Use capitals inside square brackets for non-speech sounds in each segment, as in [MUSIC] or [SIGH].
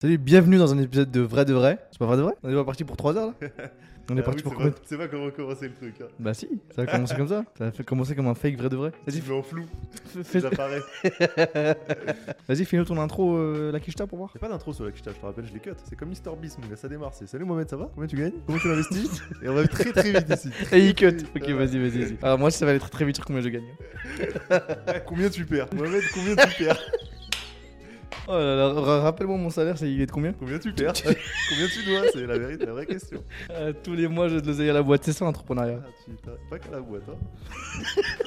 Salut, bienvenue dans un épisode de Vrai de Vrai. C'est pas vrai de vrai On est pas parti pour 3 heures là [LAUGHS] On est Ah parti oui, pour combien C'est pas comment commencer le truc. Hein. Bah si, ça va commencer comme ça. Ça va fait commencer comme un fake vrai de vrai. Vas-y, mets en flou, fais- fais- j'apparais. [LAUGHS] vas-y, fais-nous ton intro, euh, la quicheta pour voir. Y'a pas d'intro sur la quicheta, je te rappelle, je l'ai cut. C'est comme Mister Beast, mon gars, ça démarre. C'est salut Mohamed, ça va? Combien tu gagnes? Comment tu l'investis [LAUGHS] Et on va très très vite ici. Et il cut. Ok, vas-y, vas-y, vas-y. Alors moi, ça va aller très très vite sur combien je gagne. combien tu perds? Mohamed, combien tu perds? Oh là là, ra- rappelle-moi mon salaire, c'est il est de combien? Combien tu perds? [LAUGHS] Combien tu dois? C'est la vérité, la vraie question. Euh, Tous les mois, je de l'oseille à la boîte, c'est ça l'entrepreneuriat? Ah, tu pas qu'à la boîte, hein. [LAUGHS]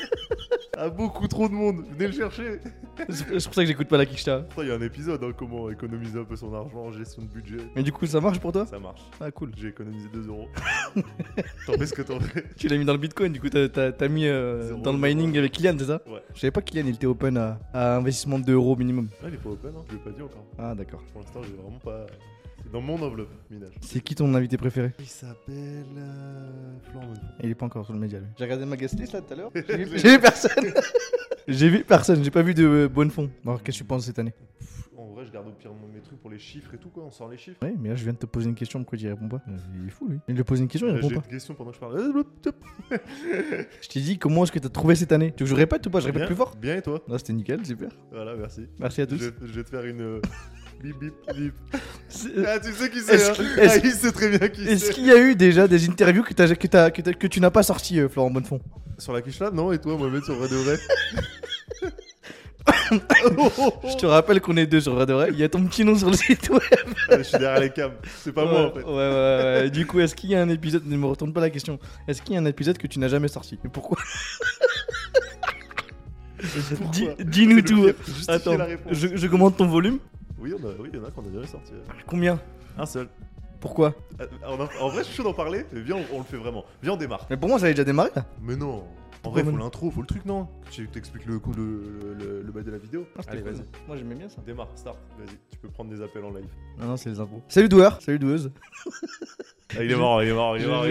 Ah, beaucoup trop de monde, venez le chercher. C'est pour ça que j'écoute pas la quicheta. Il y a un épisode, hein, comment économiser un peu son argent, gestion de budget. Mais du coup, ça marche pour toi? Ça marche. Ah cool. J'ai économisé 2 euros. [LAUGHS] T'en fais ce que t'en fais. Tu l'as mis dans le bitcoin, du coup, t'as- mis euh, dans le mining avec Kylian, c'est ça? Ouais. Je savais pas que Kylian il était open à, à investissement de 2 euros minimum. Ouais, il est pas open, hein. je l'ai pas dit encore. Ah d'accord. Pour l'instant, j'ai vraiment pas. C'est dans mon enveloppe, minage. C'est qui ton invité préféré? Il s'appelle. Euh... Florent. Il est pas encore sur le média lui. J'ai regardé ma guest list là tout à l'heure. J'ai vu, J'ai- j'ai vu personne. [LAUGHS] j'ai vu personne, j'ai pas vu de euh, bonne fond. Alors qu'est-ce que tu penses cette année? Pff, garde au pire mes trucs pour les chiffres et tout, quoi. On sort les chiffres. Ouais, mais là je viens de te poser une question, pourquoi tu y réponds pas Euh, Il est fou lui. Il lui pose une question, il Euh, répond J'ai pas. une question pendant que je parle. Euh. [LAUGHS] Je t'ai dit comment est-ce que t'as trouvé cette année? Tu veux que je répète ou pas? Je répète Bien, plus fort? Bien et toi? Non, c'était nickel, super. Voilà, merci. Merci à tous. je vais te faire une. [LAUGHS] Bip bip bip. Ah, tu sais qui c'est, Est-ce hein qu'il- est-ce- Ah, il sait très bien qui Est-ce c'est. qu'il y a eu déjà des interviews que, tu n'as pas sorties, euh, Florent Bonnefond? Sur la quiche là? Non, et toi, Mohamed, sur vrai de vrai? [LAUGHS] [LAUGHS] Je te rappelle qu'on est deux sur Vrai. Il y a ton petit nom sur le site web. Je suis derrière les cams. C'est pas moi en fait. Ouais, ouais, ouais. Du coup, est-ce qu'il y a un épisode Ne me retourne pas la question. Est-ce qu'il y a un épisode que tu n'as jamais sorti? Et pourquoi? Dis- Dis-nous tout. Attends, je, je commande ton volume. Oui, on a- oui, il y en a qu'on a déjà sorti. Combien? Un seul. Pourquoi? Ah, En, en vrai, je suis chaud d'en parler. mais Viens, on, on le fait vraiment. Viens, on démarre. Mais pour moi, ça avait déjà démarré là. Mais non. En vrai, faut l'intro, faut le truc, non? Tu t'expliques le coup, le, le, le bail de la vidéo. Ah, Allez, cool. vas-y. Moi, j'aimais bien ça. Démarre, start. Vas-y, tu peux prendre des appels en live. Non, non, c'est les infos. Salut doueur. Salut doueuse. Ah, il est mort, il est mort, il est mort.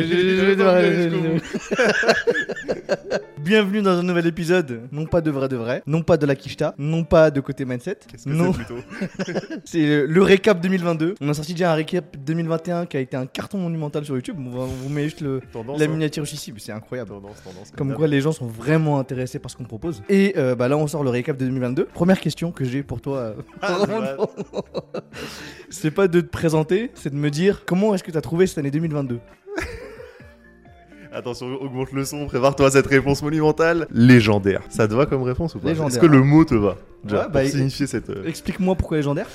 Bienvenue dans un nouvel épisode, non pas de vrai de vrai, non pas de la quicheta, non pas de côté mindset, Qu'est-ce que non, c'est plutôt [LAUGHS] c'est le, récap 2022. On a sorti déjà un récap 2021 qui a été un carton monumental sur YouTube. On, va- on vous met juste le, Tendance. la hein. miniature ici, mais c'est incroyable. Tendance, tendance. Comme quoi les gens sont vraiment intéressés par ce qu'on propose. Et euh, bah là on sort le récap de 2022. Première question que j'ai pour toi, euh, Ah, [LAUGHS] c'est pas de te présenter, c'est de me dire comment est-ce que tu as trouvé cette année 2022 [LAUGHS] Attention, augmente le son, prépare-toi à cette réponse monumentale. Légendaire. Ça te va comme réponse ou pas? Légendaire. Est-ce que le mot te va? Déjà, Ouais, bah, pour il- signifier cette. euh, Explique-moi pourquoi légendaire.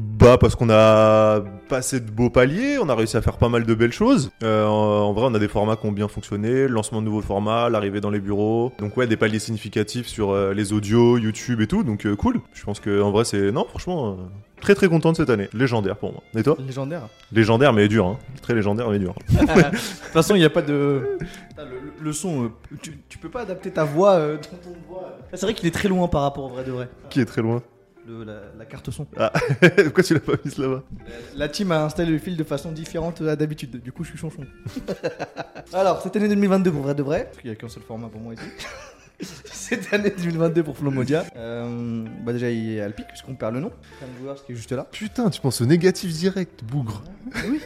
Bah parce qu'on a passé de beaux paliers, on a réussi à faire pas mal de belles choses. Euh, en, vrai, on a des formats qui ont bien fonctionné, le lancement de nouveaux formats, l'arrivée dans les bureaux. Donc ouais, des paliers significatifs sur euh, les audios, YouTube et tout. Donc euh, cool. Je pense que en vrai c'est non, franchement, très très content de cette année. Légendaire pour moi. Et toi? Légendaire. Légendaire mais dur, hein. Très légendaire mais dur. [LAUGHS] De toute façon, il n'y a pas de. Putain, Le, le son, tu, tu peux pas adapter ta voix dans ton voix. Ah, C'est vrai qu'il est très loin par rapport au vrai de vrai. Qui est très loin? Le- la, la carte son. [LAUGHS] Pourquoi tu l'as pas mis là-bas? La team a installé le fil de façon différente à d'habitude. Du coup, je suis chonchon. [LAUGHS] Alors, cette année 2022 pour vrai de vrai, parce qu'il n'y a qu'un seul format pour moi ici. [LAUGHS] cette année 2022 pour Flomodia. Euh, bah déjà, il y a Alpic, puisqu'on perd le nom. Qui est juste là. Putain, tu penses au négatif direct, bougre. Oui.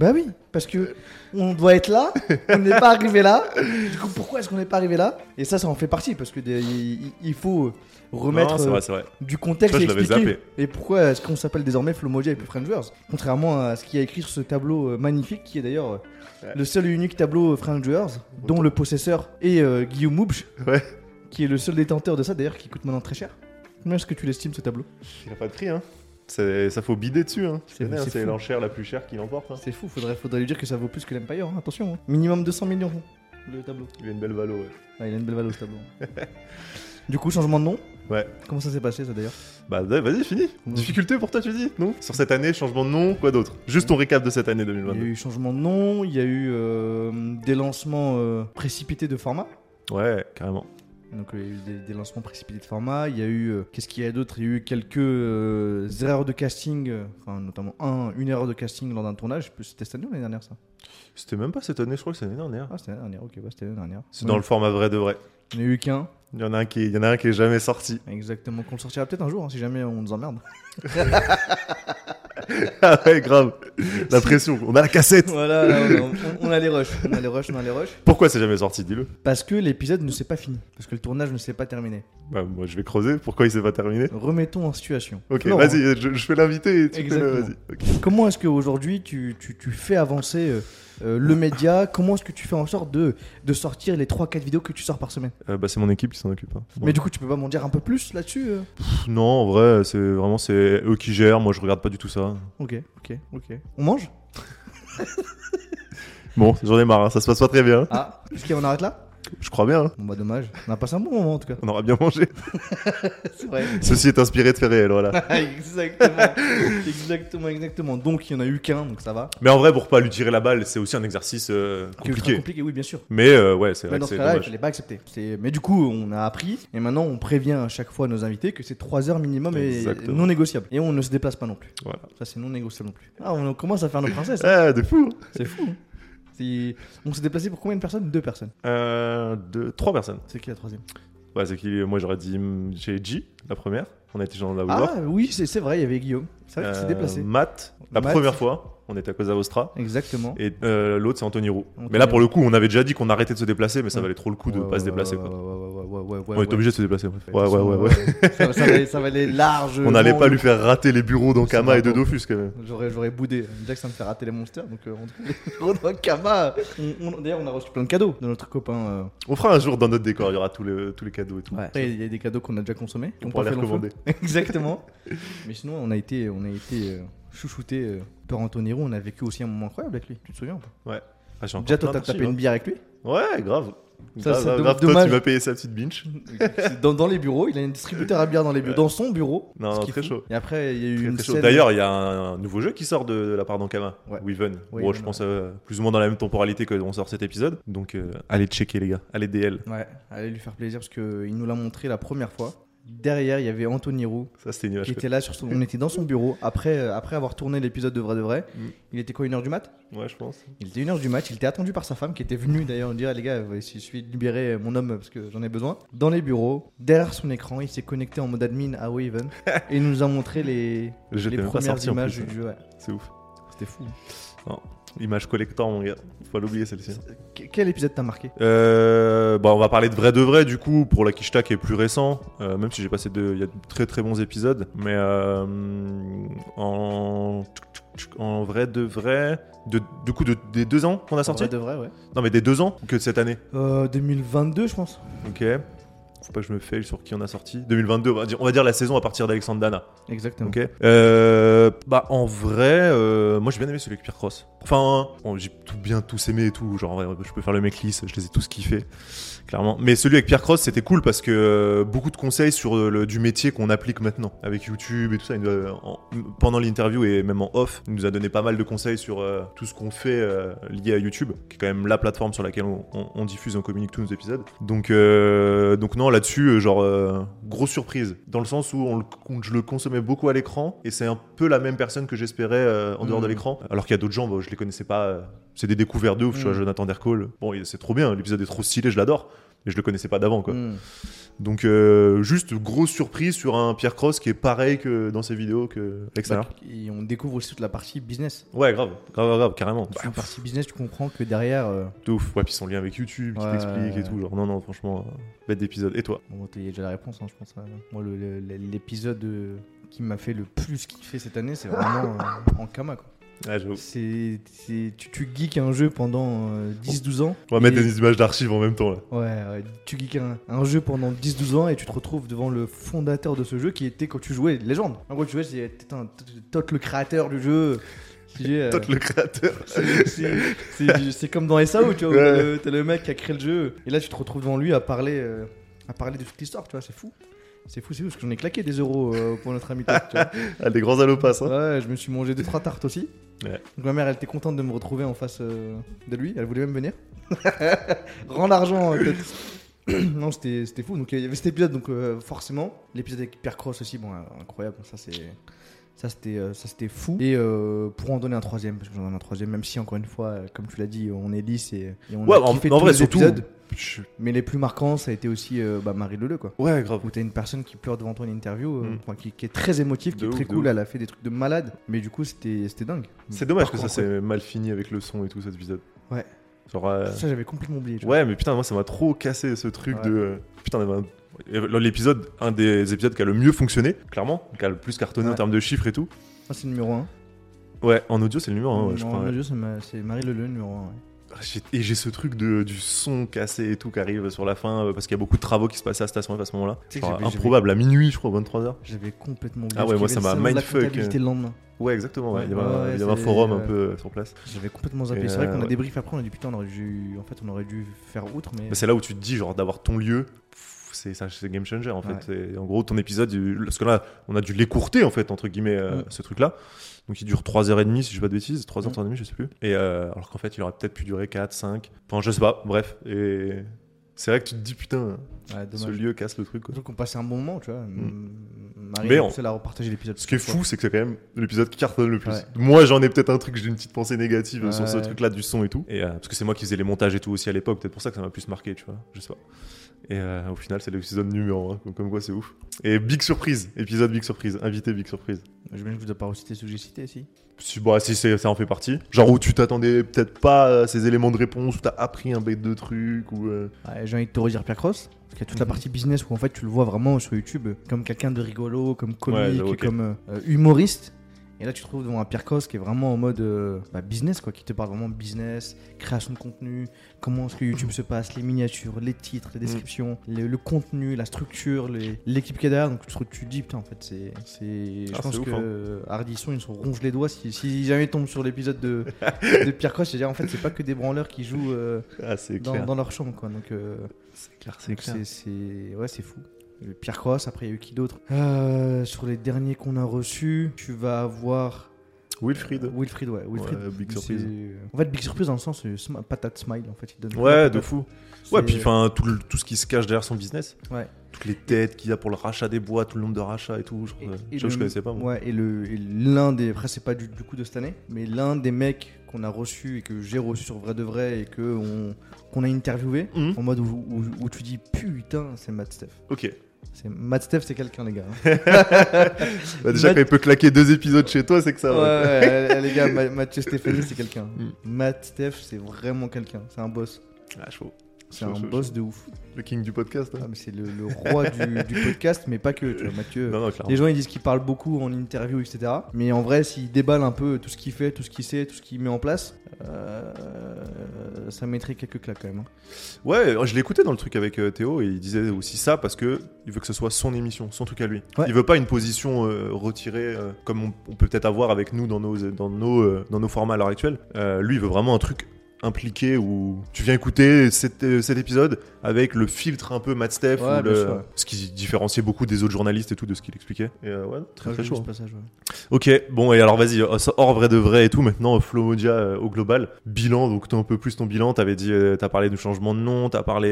Bah oui, parce que on doit être là, on n'est pas arrivé là. Du coup, pourquoi est-ce qu'on n'est pas arrivé là? Et ça, ça en fait partie, parce que des- il, il faut remettre Non, c'est euh, vrai, c'est vrai. du contexte Ça, et l'avais expliquer. zappé. Et pourquoi est-ce qu'on s'appelle désormais Flomodia et plus Frenchers Contrairement à ce qu'il y a écrit sur ce tableau euh, magnifique, qui est d'ailleurs euh, Ouais. le seul et unique tableau Frenchers, dont le possesseur est euh, Guillaume Moubch, Ouais. qui est le seul détenteur de ça d'ailleurs, qui coûte maintenant très cher. Combien est-ce que tu l'estimes ce tableau? Il a pas de prix, hein. Ça faut bider dessus, hein. C'est- l'enchère la plus chère qui l'emporte. Hein. C'est fou, faudrait, faudrait lui dire que ça vaut plus que l'Empire, hein, attention. hein. Minimum 200 millions le tableau. Il a une belle valo, ouais. Ah, il a une belle valeur ce tableau. du coup, changement de nom Ouais. Comment ça s'est passé ça d'ailleurs? Bah vas-y, fini. Ouais. Difficulté pour toi, tu dis Non? Sur cette année, changement de nom, quoi d'autre? Juste ton récap de cette année Il y a 2022. eu changement de nom, il y a eu euh, des lancements euh, précipités de format. Ouais, carrément. Donc euh, il y a eu des, des lancements précipités de format. Il y a eu euh, qu'est-ce qu'il y a d'autre? Il y a eu quelques euh, erreurs de casting, euh, enfin notamment un, une erreur de casting lors d'un tournage. C'était cette année ou l'année dernière ça? C'était même pas cette année, je crois que c'est l'année dernière. Ah c'était l'année dernière. Ok, c'était l'année dernière. C'est dans le format vrai de vrai. Il n'y en a eu qu'un. Il y en a un qui, il y en a un qui est jamais sorti. Exactement, qu'on le sortira peut-être un jour, hein, si jamais on nous emmerde. [LAUGHS] [LAUGHS] ah ouais, grave. La pression. On a la cassette. voilà, là, on, on- on a les rushs, on a les rushs, on a les rushs. Pourquoi c'est jamais sorti Dis-le. Parce que l'épisode ne s'est pas fini, parce que le tournage ne s'est pas terminé. Bah, moi, je vais creuser. Pourquoi il s'est pas terminé? Remettons en situation. Ok, vas-y, je, je fais l'invité et tu fais le- Exactement. Comment est-ce qu'aujourd'hui tu, tu, tu fais avancer euh, euh, le média Comment est-ce que tu fais en sorte de, de sortir les 3-4 vidéos que tu sors par semaine Euh, bah, c'est mon équipe qui s'en occupe. hein. Mais Ouais. du coup, tu peux pas m'en dire un peu plus là-dessus euh Pff, Non, en vrai, c'est vraiment c'est eux qui gèrent. Moi, je regarde pas du tout ça. Ok, ok, ok. On mange? [LAUGHS] Bon, j'en ai marre. hein, Ça se passe pas très bien. Ah, est-ce qu'on arrête là? Je crois bien. hein. Bon bah dommage. On a passé un bon moment en tout cas. On aura bien mangé. [LAUGHS] C'est vrai. Ceci est inspiré de faits réels, voilà. [LAUGHS] exactement. exactement, exactement. Donc il y en a eu qu'un, donc ça va. Mais en vrai, pour pas lui tirer la balle, c'est aussi un exercice euh, compliqué. compliqué, oui, bien sûr. Mais euh, ouais, c'est Mais vrai dans que ce cas-là, il fallait pas accepter. C'est- Mais du coup, on a appris et maintenant on prévient à chaque fois nos invités que c'est 3 heures minimum et Exactement. non négociable. Et on ne se déplace pas non plus. Voilà. Ça, c'est non négociable non plus. Ah, on commence à faire nos princesses. hein. Ah, de fou. C'est fou. On s'est déplacé pour combien de personnes? Deux personnes. Euh, deux, trois personnes. C'est qui la troisième? Ouais, c'est qui Moi, j'aurais dit hum, j'ai G, la première. On a été la Woodward. Ah oui, c'est c'est vrai, il y avait Guillaume. C'est vrai qu'il s'est Euh, déplacé. Matt, la Matt. première fois, on était à Cosa Vostra. Exactement. Et euh, l'autre, c'est Anthony Roux. Anthony mais là, pour le coup, on avait déjà dit qu'on arrêtait de se déplacer, mais ça valait trop le coup de Ouais, pas se ouais, déplacer. ouais, quoi. Ouais, ouais, ouais, ouais, ouais, on est ouais. obligé de se déplacer. Ouais, ouais, façon, ouais, ouais. Ça, ça valait, ça valait large. On n'allait pas lui faire rater les bureaux d'Ankama et de Dofus quand même. J'aurais, j'aurais boudé. Déjà que ça me fait rater les monsters, donc euh, on [LAUGHS] d'Ankama. On- on- D'ailleurs, on a reçu plein de cadeaux de notre copain. euh, On fera un jour dans notre décor, il y aura tous les, tous les cadeaux et tout. Après, il y a des cadeaux qu'on a déjà consommés. On pourra les recommander. [LAUGHS] Exactement. [LAUGHS] Mais sinon, on a été, on a été euh, chouchouté euh, par Anthony Roux. On a vécu aussi un moment incroyable avec lui. Tu te souviens ou pas? Ah, j'ai encore Déjà, toi, plein t'as tapé d'archives, une bière avec lui? hein. Ouais, grave. Ça, toi, tu m'as payé sa petite binge. Dans, dans les bureaux. Il a un distributeur à bière dans les bureaux, dans son bureau. Non, non, très chaud. Et après, il y a eu Très, une très chaud. scène- D'ailleurs, il y a un, un nouveau jeu qui sort de, de la part d'Ankama, Ouais. Weaven. Oui, bon, je pense euh, plus ou moins dans la même temporalité que on sort cet épisode. Donc, euh, allez checker, les gars. Allez DL. Ouais, allez lui faire plaisir parce qu'il nous l'a montré la première fois. Derrière, il y avait Anthony Roux Ça, c'était une image. qui était là. Sur son... On était dans son bureau. Après, euh, après avoir tourné l'épisode de Vrai de Vrai, Mm. il était quoi, 1h du mat? Ouais, je pense. Il était 1h du mat. Il était attendu par sa femme qui était venue d'ailleurs dire les gars, il suffit de libérer mon homme parce que j'en ai besoin. Dans les bureaux, derrière son écran, il s'est connecté en mode admin à Waven [LAUGHS] et il nous a montré les, Le jeu les premières images plus, du jeu. ouais. C'est ouf. C'était fou. Image collector, mon gars. Faut pas l'oublier, celle-ci. Que- Quel épisode t'a marqué? Euh, bah, on va parler de vrai de vrai du coup pour la Kishta qui est plus récent, euh, même si j'ai passé de, il y a de très très bons épisodes, mais euh, en en vrai de vrai, de, du coup de, des deux ans qu'on a sorti, Vrai de Vrai, ouais. non mais des deux ans que de cette année, Euh, 2022, je pense. ok. Faut pas que je me faille sur qui on a sorti. 2022, on va dire, on va dire la saison à partir d'Alexandre Dana. Exactement. Ok. Euh, bah en vrai, euh, moi j'ai bien aimé celui avec Pierre Cross. Enfin, bon, j'ai tout bien tous aimé et tout. Genre, ouais, je peux faire le mec lisse, je les ai tous kiffés, clairement. Mais celui avec Pierre Cross, c'était cool parce que euh, beaucoup de conseils sur le, du métier qu'on applique maintenant avec YouTube et tout ça. En- pendant l'interview et même en off, il nous a donné pas mal de conseils sur tout ce qu'on fait lié à YouTube, qui est quand même la plateforme sur laquelle on, on- on diffuse et on communique tous nos épisodes. Donc, donc non, là-dessus, euh, genre, euh, grosse surprise. Dans le sens où on le- on- je le consommais beaucoup à l'écran et c'est un peu la même personne que j'espérais euh, en dehors de Mhm. l'écran. Alors qu'il y a d'autres gens, bah, je les connaissais pas. c'est des découvertes de ouf, tu vois, Mhm. Jonathan Dercole. Bon, c'est trop bien, l'épisode est trop stylé, je l'adore. Mais je le connaissais pas d'avant, quoi. Mm. Donc, euh, juste grosse surprise sur un Pierre Cross qui est pareil que dans ses vidéos que. Bah, Et on découvre aussi toute la partie business. Ouais, grave, grave, grave, carrément. Toute la partie business, tu comprends que derrière. euh, De ouf. Ouais, puis son lien avec YouTube qui Ouais, t'explique ouais, et tout. Genre, non, non, franchement, euh, bête d'épisode. Et toi? Bon, t'as déjà la réponse, hein, je pense. euh, Moi, l'épisode euh, qui m'a fait le plus kiffer cette année, c'est vraiment euh, en Kama. Quoi. J'avoue. C'est, tu, tu geeks un jeu pendant euh, 10-12 ans. On va mettre et- des images d'archives en même temps. Là. Ouais, ouais, tu geeks un, un jeu pendant 10-12 ans et tu te retrouves devant le fondateur de ce jeu qui était quand tu jouais Légende. En gros, tu jouais, c'est Todd le créateur du jeu. Euh, Toi, le créateur. c'est- comme dans SAO, tu vois, où Ouais. t'as le, t'as le mec qui a créé le jeu et là tu te retrouves devant lui à parler, euh, à parler de toute l'histoire, tu vois, c'est fou. C'est fou, c'est fou, parce que j'en ai claqué des euros euh, pour notre ami. [LAUGHS] Ah, des grands allopas, hein. Ouais, je me suis mangé deux trois tartes aussi. Ouais. Donc ma mère, elle était contente de me retrouver en face euh, de lui. Elle voulait même venir. [LAUGHS] Rends l'argent. euh, peut-être. [COUGHS] non, c'était fou. Donc il y avait cet épisode, donc euh, forcément l'épisode avec Pierre Cross aussi, bon, incroyable. Ça c'est Ça c'était ça c'était fou. Et euh, pour en donner un troisième, parce que j'en ai un troisième, même si encore une fois, comme tu l'as dit, on est lisse et, et on Ouais, a en- en tous vrai, les surtout- épisodes. Je- Mais les plus marquants, ça a été aussi euh, bah, Marie Leleu quoi. Ouais, grave. Où t'as une personne qui pleure devant toi en interview, euh, Mm. qui, qui est très émotive, qui De est très ouf, cool, ouf. elle a fait des trucs de malade. Mais du coup, c'était dingue. C'est dommage Par que ça s'est mal fini avec le son et tout cet épisode. Ouais. Genre, euh, Ça, j'avais complètement oublié. tu vois. Ouais, mais putain, moi ça m'a trop cassé ce truc Ouais. de. Putain, l'épisode, un des épisodes qui a le mieux fonctionné, clairement, qui a le plus cartonné en termes de chiffres et tout. Moi, c'est le numéro 1. Ouais, en audio, c'est le numéro 1, ouais, je en crois. ouais. audio, c'est ma- c'est Marie Leleu, le numéro 1. J'ai- Et j'ai ce truc de, du son cassé et tout qui arrive sur la fin euh, parce qu'il y a beaucoup de travaux qui se passaient à Station F à ce moment-là. Tu sais que Genre, j'avais- Improbable, à minuit, je crois, 23h. J'avais complètement oublié. Ah ouais, moi, y ça avait m'a le salon de la mindfuck, comptabilité le lendemain. Ouais, exactement, ouais. Ouais, il y avait, un- ouais, il y avait un c'est- forum un ouais. peu euh, sur place. J'avais complètement zappé. Et C'est vrai euh, qu'on a ouais. débrief après, on a dit putain, on aurait dû, en fait, on aurait dû faire outre, mais. Mais c'est là où tu te dis, genre, d'avoir ton lieu, c'est game changer en fait. Et en gros, ton épisode, parce que là, on a dû l'écourter en fait, entre guillemets, euh, Mm. ce truc-là. Donc il dure 3h30, si je dis pas de bêtises, 3h, Mm. 3h30, je sais plus. Et euh, alors qu'en fait, il aurait peut-être pu durer 4, 5, enfin, je sais pas, bref. Et c'est vrai que tu te dis, putain, Ouais, ce lieu casse le truc. quoi. Surtout qu'on passait un bon moment, tu vois. Mm. Marie Mais on- à repartager l'épisode. Ce qui est fou, c'est que c'est quand même l'épisode qui cartonne le plus. Ouais. Moi, j'en ai peut-être un truc, j'ai une petite pensée négative sur ce truc-là du son et tout. Et, euh, parce que c'est moi qui faisais les montages et tout aussi à l'époque, peut-être pour ça que ça m'a plus marqué, tu vois. Je sais pas. Et euh, au final, c'est l'épisode numéro 1, comme, comme quoi c'est ouf. Et big surprise, épisode big surprise, invité big surprise. J'imagine que vous n'avez pas recité ceux que j'ai cités, si? Si, bah, si ça en fait partie. Genre où tu t'attendais peut-être pas à ces éléments de réponse, où t'as appris un bête de trucs, ou. euh, Ouais, J'ai envie de te redire Pierre Cross. Parce qu'il y a toute la Mhm. partie business où en fait tu le vois vraiment sur YouTube comme quelqu'un de rigolo, comme Ouais, comique, comme euh, humoriste. Et là tu te trouves devant un Pierre Cross qui est vraiment en mode euh, bah, business, quoi, qui te parle vraiment business, création de contenu, comment est-ce que YouTube se passe, les miniatures, les titres, les descriptions, le, le contenu, la structure, l'équipe qui est derrière. Donc tu te, tu dis, putain, en fait, c'est. Je Ah, pense ouf, que hein. Hardisson, ils se ronge les doigts si, si jamais ils tombent sur l'épisode de, [LAUGHS] de Pierre Cross. C'est-à-dire, en fait, c'est pas que des branleurs qui jouent euh, Ah, dans, leur chambre, quoi. Donc. euh, C'est clair, c'est clair. c'est- ouais, c'est fou. Pierre Cross, après il y a eu qui d'autre? Euh, Sur les derniers qu'on a reçus, tu vas avoir Wilfried. euh, Wilfried, ouais. Wilfried, Ouais, big surprise. En fait, big surprise dans le sens euh, sm- patate smile, en fait. Il donne Ouais, de fou. Ouais, puis enfin, tout, le- tout ce qui se cache derrière son business. Ouais. Toutes les têtes qu'il y a pour le rachat des bois, tout le nombre de rachats et tout. Je, Et- crois- et je, je le- connaissais pas, moi. Ouais, et le- et l'un des. Après, c'est pas du, du coup de cette année, mais l'un des mecs qu'on a reçu et que j'ai reçu sur vrai de vrai et que on- qu'on a interviewé, Mhm. en mode où, où- où tu dis putain, c'est Matt Steph. Ok. Matt Steph, c'est quelqu'un, les gars. [LAUGHS] Bah, déjà, Matt- quand il peut claquer deux épisodes chez toi, c'est que ça va. ouais, ouais, [LAUGHS] les gars, Ma- Mathieu Stéphanie, c'est quelqu'un. Mm. Matt Steph, c'est vraiment quelqu'un. C'est un boss. Ah, chaud. C'est un boss de ouf. Le king du podcast. hein. Ah, c'est le, le roi du, [LAUGHS] du podcast, mais pas que. Tu vois, Mathieu. Non, non, clairement. Les gens ils disent qu'il parle beaucoup en interview, etc. Mais en vrai, s'il déballe un peu tout ce qu'il fait, tout ce qu'il sait, tout ce qu'il met en place, euh, ça mettrait quelques claques quand même. hein. Ouais, je l'ai écouté dans le truc avec euh, Théo et il disait aussi ça parce que il veut que ce soit son émission, son truc à lui. Ouais. Il veut pas une position euh, retirée euh, comme on, on peut peut-être avoir avec nous dans nos dans nos euh, dans nos formats à l'heure actuelle. Euh, lui, il veut vraiment un truc impliqué où tu viens écouter cet, euh, cet épisode avec le filtre un peu Matt Steph Ouais, ou le- ce qui différenciait beaucoup des autres journalistes et tout de ce qu'il expliquait. Et euh, ouais, très Moi, très chaud. hein. passage. Ok, bon, et alors vas-y, ça, hors vrai de vrai et tout, maintenant, Flomodia euh, au global. Bilan, donc t'as un peu plus ton bilan, t'avais dit, t'as parlé du changement de nom, t'as parlé.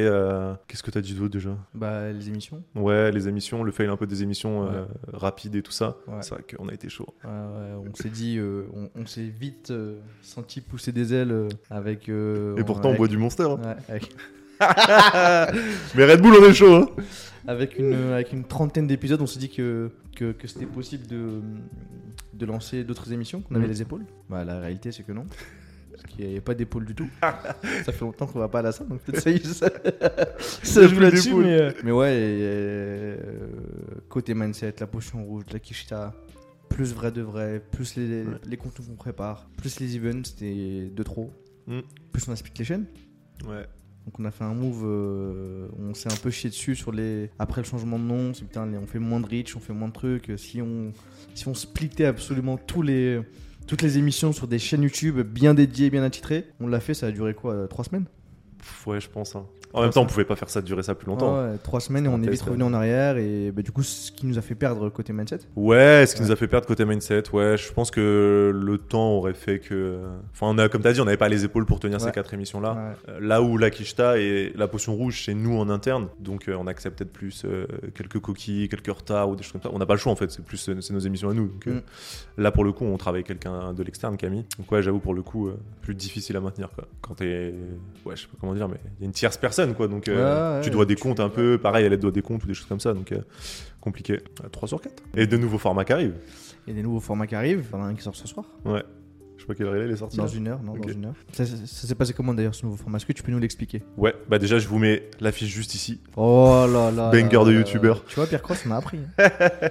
Qu'est-ce que t'as dit d'autre déjà? Bah, les émissions. Ouais, les émissions, le fail un peu des émissions rapides et tout ça. C'est vrai qu'on a été chaud. On s'est dit, on, on s'est vite senti pousser des ailes euh, avec. euh, Et pourtant, on avec- boit du monster. hein. Ouais, avec, [LAUGHS] Mais Red Bull, on est chaud, hein avec une, avec une trentaine d'épisodes, on s'est dit que, que, que c'était possible de, de lancer d'autres émissions, qu'on avait Mhm. les épaules. Bah, la réalité, c'est que non. Parce qu'il n'y avait pas d'épaule du tout. ça fait longtemps qu'on va pas à la salle, donc peut-être ça y est, ça, [LAUGHS] ça joue là-dessus. Mais, euh, mais ouais, euh, côté mindset, la potion rouge, la Kishita, plus vrai de vrai, plus les, Ouais. les contenus qu'on prépare, plus les events, c'était de trop. Mhm. Plus on a split les chaînes. Ouais. Donc on a fait un move, euh, on s'est un peu chié dessus sur les. Après le changement de nom, c'est putain, on fait moins de reach, on fait moins de trucs. Si on, si on splittait absolument tous les, toutes les émissions sur des chaînes YouTube bien dédiées, bien attitrées, on l'a fait, ça a duré quoi 3 semaines? Pff, ouais, je pense. hein. En même temps, on pouvait pas faire ça durer ça plus longtemps. Ouais, trois semaines et on est vite revenu en arrière et bah, du coup ce qui nous a fait perdre côté mindset. Ouais, ce qui Ouais. nous a fait perdre côté mindset, ouais, je pense que le temps aurait fait que. Enfin, on a, comme t'as dit, on n'avait pas les épaules pour tenir ces quatre émissions-là. Euh, Là où la Kishta et la potion rouge, c'est nous en interne, donc euh, on accepte peut-être plus euh, quelques coquilles, quelques retards ou des choses comme ça. On n'a pas le choix en fait, c'est plus c'est nos émissions à nous. Donc, euh, Mm. Là pour le coup, on travaille avec quelqu'un de l'externe, Camille. Donc ouais, j'avoue pour le coup, plus difficile à maintenir quoi. Quand t'es, ouais, je sais pas comment dire, mais il y a une tierce personne quoi, donc euh, ouais, tu dois des tu- comptes un peu, pareil, elle doit des comptes ou des choses comme ça, donc euh, compliqué. 3 sur 4. Et de nouveaux formats qui arrivent. Il y a des nouveaux formats qui arrivent, il y en a un qui sort ce soir. Ouais. Je sais pas quelle heure est sorti. Dans là. une heure, non, dans une heure. Ça, ça- ça s'est passé comment d'ailleurs ce nouveau format? Est-ce que tu peux nous l'expliquer? Ouais, bah déjà je vous mets l'affiche juste ici. Oh là là. Banger là de youtubeur. Tu vois, Pierre Cross m'a appris. hein. [LAUGHS]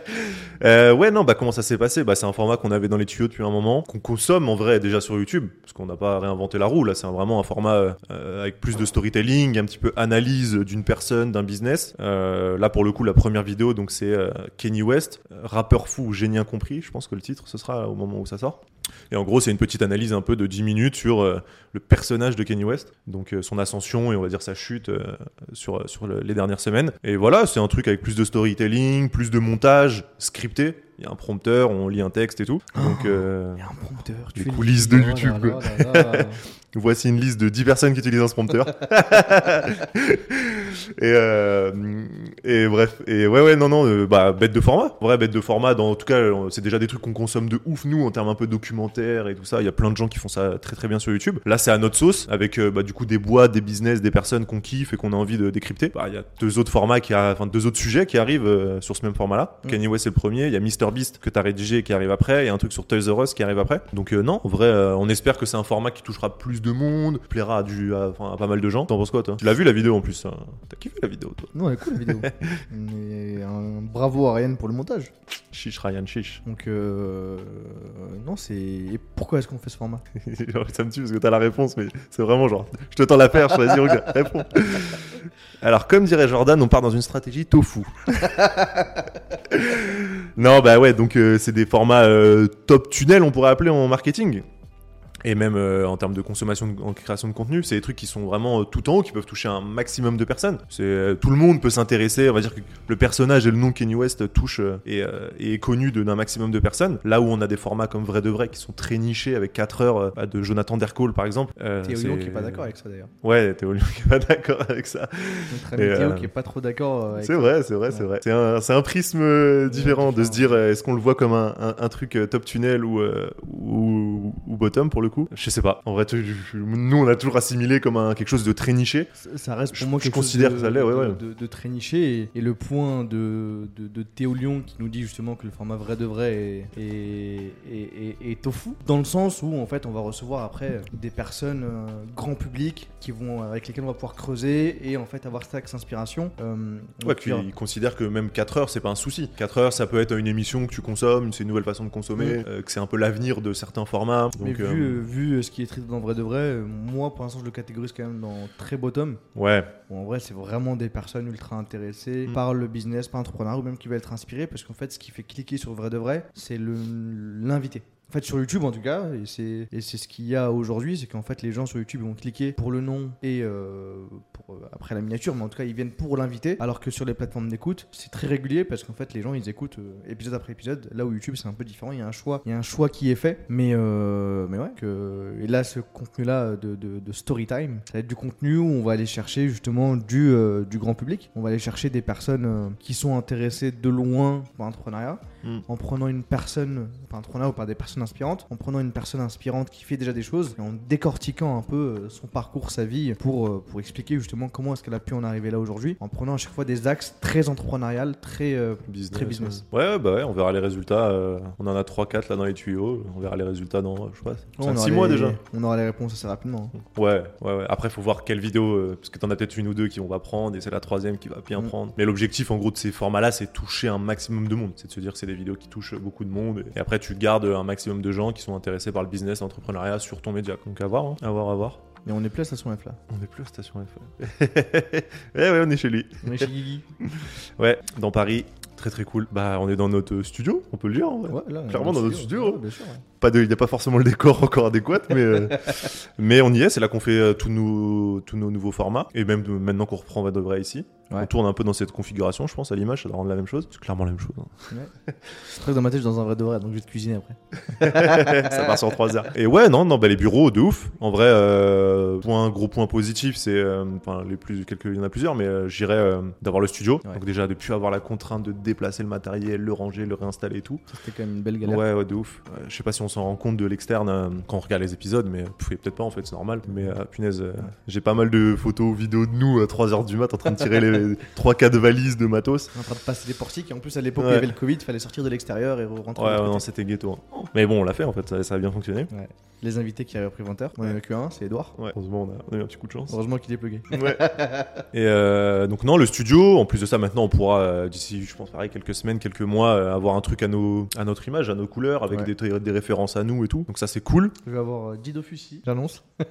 Euh, ouais, non, bah comment ça s'est passé? Bah c'est un format qu'on avait dans les tuyaux depuis un moment, qu'on consomme en vrai déjà sur YouTube, parce qu'on n'a pas réinventé la roue. Là, c'est vraiment un format euh, avec plus de storytelling, un petit peu analyse d'une personne, d'un business. Euh, là, pour le coup, la première vidéo, donc c'est Kenny West, rappeur fou, génie incompris. Je pense que le titre ce sera au moment où ça sort. Et en gros, c'est une petite analyse un peu de 10 minutes sur euh, le personnage de Kenny West, donc euh, son ascension et on va dire sa chute euh, sur, sur le- les dernières semaines. Et voilà, c'est un truc avec plus de storytelling, plus de montage scripté. Il y a un prompteur, on lit un texte et tout. Donc euh, Il y a un prompteur. Les tu coulisses de Oh YouTube, là là là. [LAUGHS] voici une liste de 10 personnes qui utilisent un ce prompteur. [LAUGHS] et, euh, et bref, et ouais, ouais, non, non, euh, bah, bête de format. Vrai, bête de format, dans en tout cas, euh, c'est déjà des trucs qu'on consomme de ouf, nous, en termes un peu documentaires et tout ça. Il y a plein de gens qui font ça très très bien sur YouTube. Là, c'est à notre sauce, avec bah, du coup des boîtes, des business, des personnes qu'on kiffe et qu'on a envie de décrypter. Bah, Il y a deux autres formats qui a- enfin deux autres sujets qui arrivent euh, sur ce même format-là. Mm. Kanye West, c'est le premier. Il y a MrBeast que t'as rédigé qui arrive après. Il y a un truc sur Toys R Us qui arrive après. Donc, euh, non, en vrai, euh, on espère que c'est un format qui touchera plus de monde, plaira à, du, à, enfin, à pas mal de gens. T'en penses quoi, toi? Tu l'as vu la vidéo en plus hein? T'as kiffé la vidéo, toi Non, elle est cool la vidéo. [LAUGHS] Mais un bravo à Ryan pour le montage. Chiche, Ryan, chiche. Donc, euh... non, c'est. Et pourquoi est-ce qu'on fait ce format? [LAUGHS] Genre, ça me tue parce que t'as la réponse, mais c'est vraiment genre, je te tends la perche, vas-y, regarde, [LAUGHS] réponds. Alors, comme dirait Jordan, on part dans une stratégie tofu. non, bah ouais, donc euh, c'est des formats euh, top tunnel, on pourrait appeler en marketing. Et même euh, en termes de consommation, de- en création de contenu, c'est des trucs qui sont vraiment euh, tout en haut, qui peuvent toucher un maximum de personnes. C'est euh, tout le monde peut s'intéresser. On va dire que le personnage et le nom Kenny West touchent euh, et, et est connu d'un maximum de personnes. Là où on a des formats comme Vrai de Vrai qui sont très nichés avec 4 heures bah, de Jonathan Dercole par exemple. Théo Lyon qui est pas d'accord avec ça d'ailleurs. Ouais, Théo Lyon qui est pas d'accord avec ça. Notre ami Théo qui est pas trop d'accord C'est vrai, c'est vrai, c'est vrai. C'est un, c'est un prisme différent de se dire est-ce qu'on le voit comme un, un- un truc top tunnel ou, euh, ou, ou bottom pour le coup Je sais pas. En vrai, tu- je- nous on a toujours assimilé comme un, quelque chose de très niché. Ça- Ça reste pour Je- moi je quelque considère chose que ça l'est, ouais, de, ouais. de- de très niché. Et, et le point de, de, de Théo Lyon qui nous dit justement que le format vrai de vrai est, est, est- est- est tofu. Dans le sens où en fait on va recevoir après des personnes euh, grand public qui vont, avec lesquelles on va pouvoir creuser et en fait avoir cet axe inspiration. Euh, Ouais, puis ils considèrent que même 4 heures, c'est pas un souci. 4 heures, ça peut être une émission que tu consommes, c'est une nouvelle façon de consommer, Mm. euh, que c'est un peu l'avenir de certains formats. Mais Donc, vu, euh, euh, vu ce qui est traité dans vrai de vrai, euh, moi pour l'instant je le catégorise quand même dans très bottom. ouais, Bon, en vrai, c'est vraiment des personnes ultra intéressées Mm. par le business, par l'entrepreneuriat, ou même qui veulent être inspirées, parce qu'en fait, ce qui fait cliquer sur vrai de vrai, c'est l'invité. En fait, sur YouTube, en tout cas, et c'est et c'est ce qu'il y a aujourd'hui, c'est qu'en fait, les gens sur YouTube vont cliquer pour le nom et euh, pour, euh, après la miniature, mais en tout cas, ils viennent pour l'invité, alors que sur les plateformes d'écoute, c'est très régulier parce qu'en fait, les gens, ils écoutent euh, épisode après épisode. Là où YouTube, c'est un peu différent, il y a un choix, il y a un choix qui est fait, mais euh, mais ouais. Et là, ce contenu-là de, de, de story time, ça va être du contenu où on va aller chercher justement du, du grand public. On va aller chercher des personnes qui sont intéressées de loin par l'entrepreneuriat, Mm. en prenant une personne, par l'entrepreneuriat ou par des personnes inspirantes, en prenant une personne inspirante qui fait déjà des choses et en décortiquant un peu euh, son parcours, sa vie, pour, euh, pour expliquer justement comment est-ce qu'elle a pu en arriver là aujourd'hui, en prenant à chaque fois des axes très entrepreneurial, très euh, business. Très business. Ouais, ouais, bah ouais, on verra les résultats. euh, on en a 3-4 là dans les tuyaux. On verra les résultats dans, je pas, on 6 aura mois les- déjà. On aura les réponses assez rapidement. hein. Ouais, ouais, ouais. Après, faut voir quelle vidéo, euh, parce que t'en as peut-être une ou deux qui on va prendre, et c'est la troisième qui va bien Mm. prendre. Mais l'objectif, en gros, de ces formats-là, c'est toucher un maximum de monde. C'est de se dire que c'est des vidéos qui touchent beaucoup de monde, et après, tu gardes un maximum de gens qui sont intéressés par le business, l'entrepreneuriat sur ton média. Donc, à voir, hein. à voir, à voir. Mais on est plus à Station F là. On est plus à Station F. ouais, [LAUGHS] ouais, on est chez lui. On est chez Guigui. [LAUGHS] Ouais, dans Paris, très très cool. Bah, on est dans notre studio, on peut le dire. en vrai. Ouais, là, Clairement dans notre studio, Ouais, bien sûr, ouais. Pas de, il n'y a pas forcément le décor encore adéquat, mais euh, [LAUGHS] mais on y est. C'est là qu'on fait euh, tous nos tous nos nouveaux formats et même maintenant qu'on reprend va de vrai ici, Ouais. on tourne un peu dans cette configuration, je pense, à l'image, ça doit rendre la même chose. C'est clairement la même chose. hein. Très dans ma tête, je suis dans un vrai de vrai, donc je vais te cuisiner après. [LAUGHS] ça part sur 3 heures. Et ouais, non, non, bah, les bureaux, de ouf. En vrai, euh, point, gros point positif, c'est, euh, enfin, les plus, quelques, il y en a plusieurs, mais j'irais d'avoir le studio. Ouais. Donc déjà, de plus avoir la contrainte de déplacer le matériel, le ranger, le réinstaller et tout. C'était quand même une belle galère. Ouais, ouais, de ouf. Je sais pas si on s'en rend compte de l'externe euh, quand on regarde les épisodes, mais pouvez peut-être pas en fait, c'est normal. Mais euh, punaise, euh, j'ai pas mal de photos, vidéos de nous à 3h du mat en train de tirer les [LAUGHS] 3-4 valises de matos. En train de passer les portiques, et en plus à l'époque où il y avait le Covid, fallait sortir de l'extérieur et rentrer. Ouais, de non, c'était ghetto. hein. Mais bon, on l'a fait en fait, ça, a bien fonctionné. Les invités qui avaient repris 20 heures, on en avait que un, c'est Edouard. Heureusement, on a, on a eu un petit coup de chance. Heureusement qu'il est plugué. [LAUGHS] Et euh, donc non, le studio. En plus de ça, maintenant, on pourra euh, d'ici, je pense, pareil, quelques semaines, quelques mois, euh, avoir un truc à nos, à notre image, à nos couleurs, avec des, des références à nous et tout. Donc ça, c'est cool. Je vais avoir euh, 10 Dofus ici, j'annonce. [LAUGHS]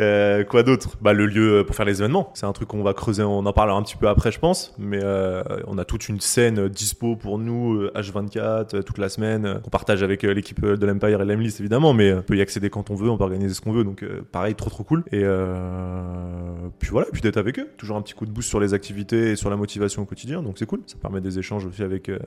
Euh, quoi d'autre? Bah le lieu pour faire les événements. C'est un truc qu'on va creuser. On en parlera un petit peu après, je pense. Mais euh, on a toute une scène euh, dispo pour nous, euh, H24, euh, toute la semaine. euh, qu'on partage avec euh, l'équipe euh, de l'Empire et l'Emlist évidemment, mais euh, on peut y accéder quand on veut, on peut organiser ce qu'on veut. Donc euh, pareil, trop trop cool. Et euh, puis voilà, puis d'être avec eux. Toujours un petit coup de boost sur les activités et sur la motivation au quotidien. Donc c'est cool. Ça permet des échanges aussi avec euh,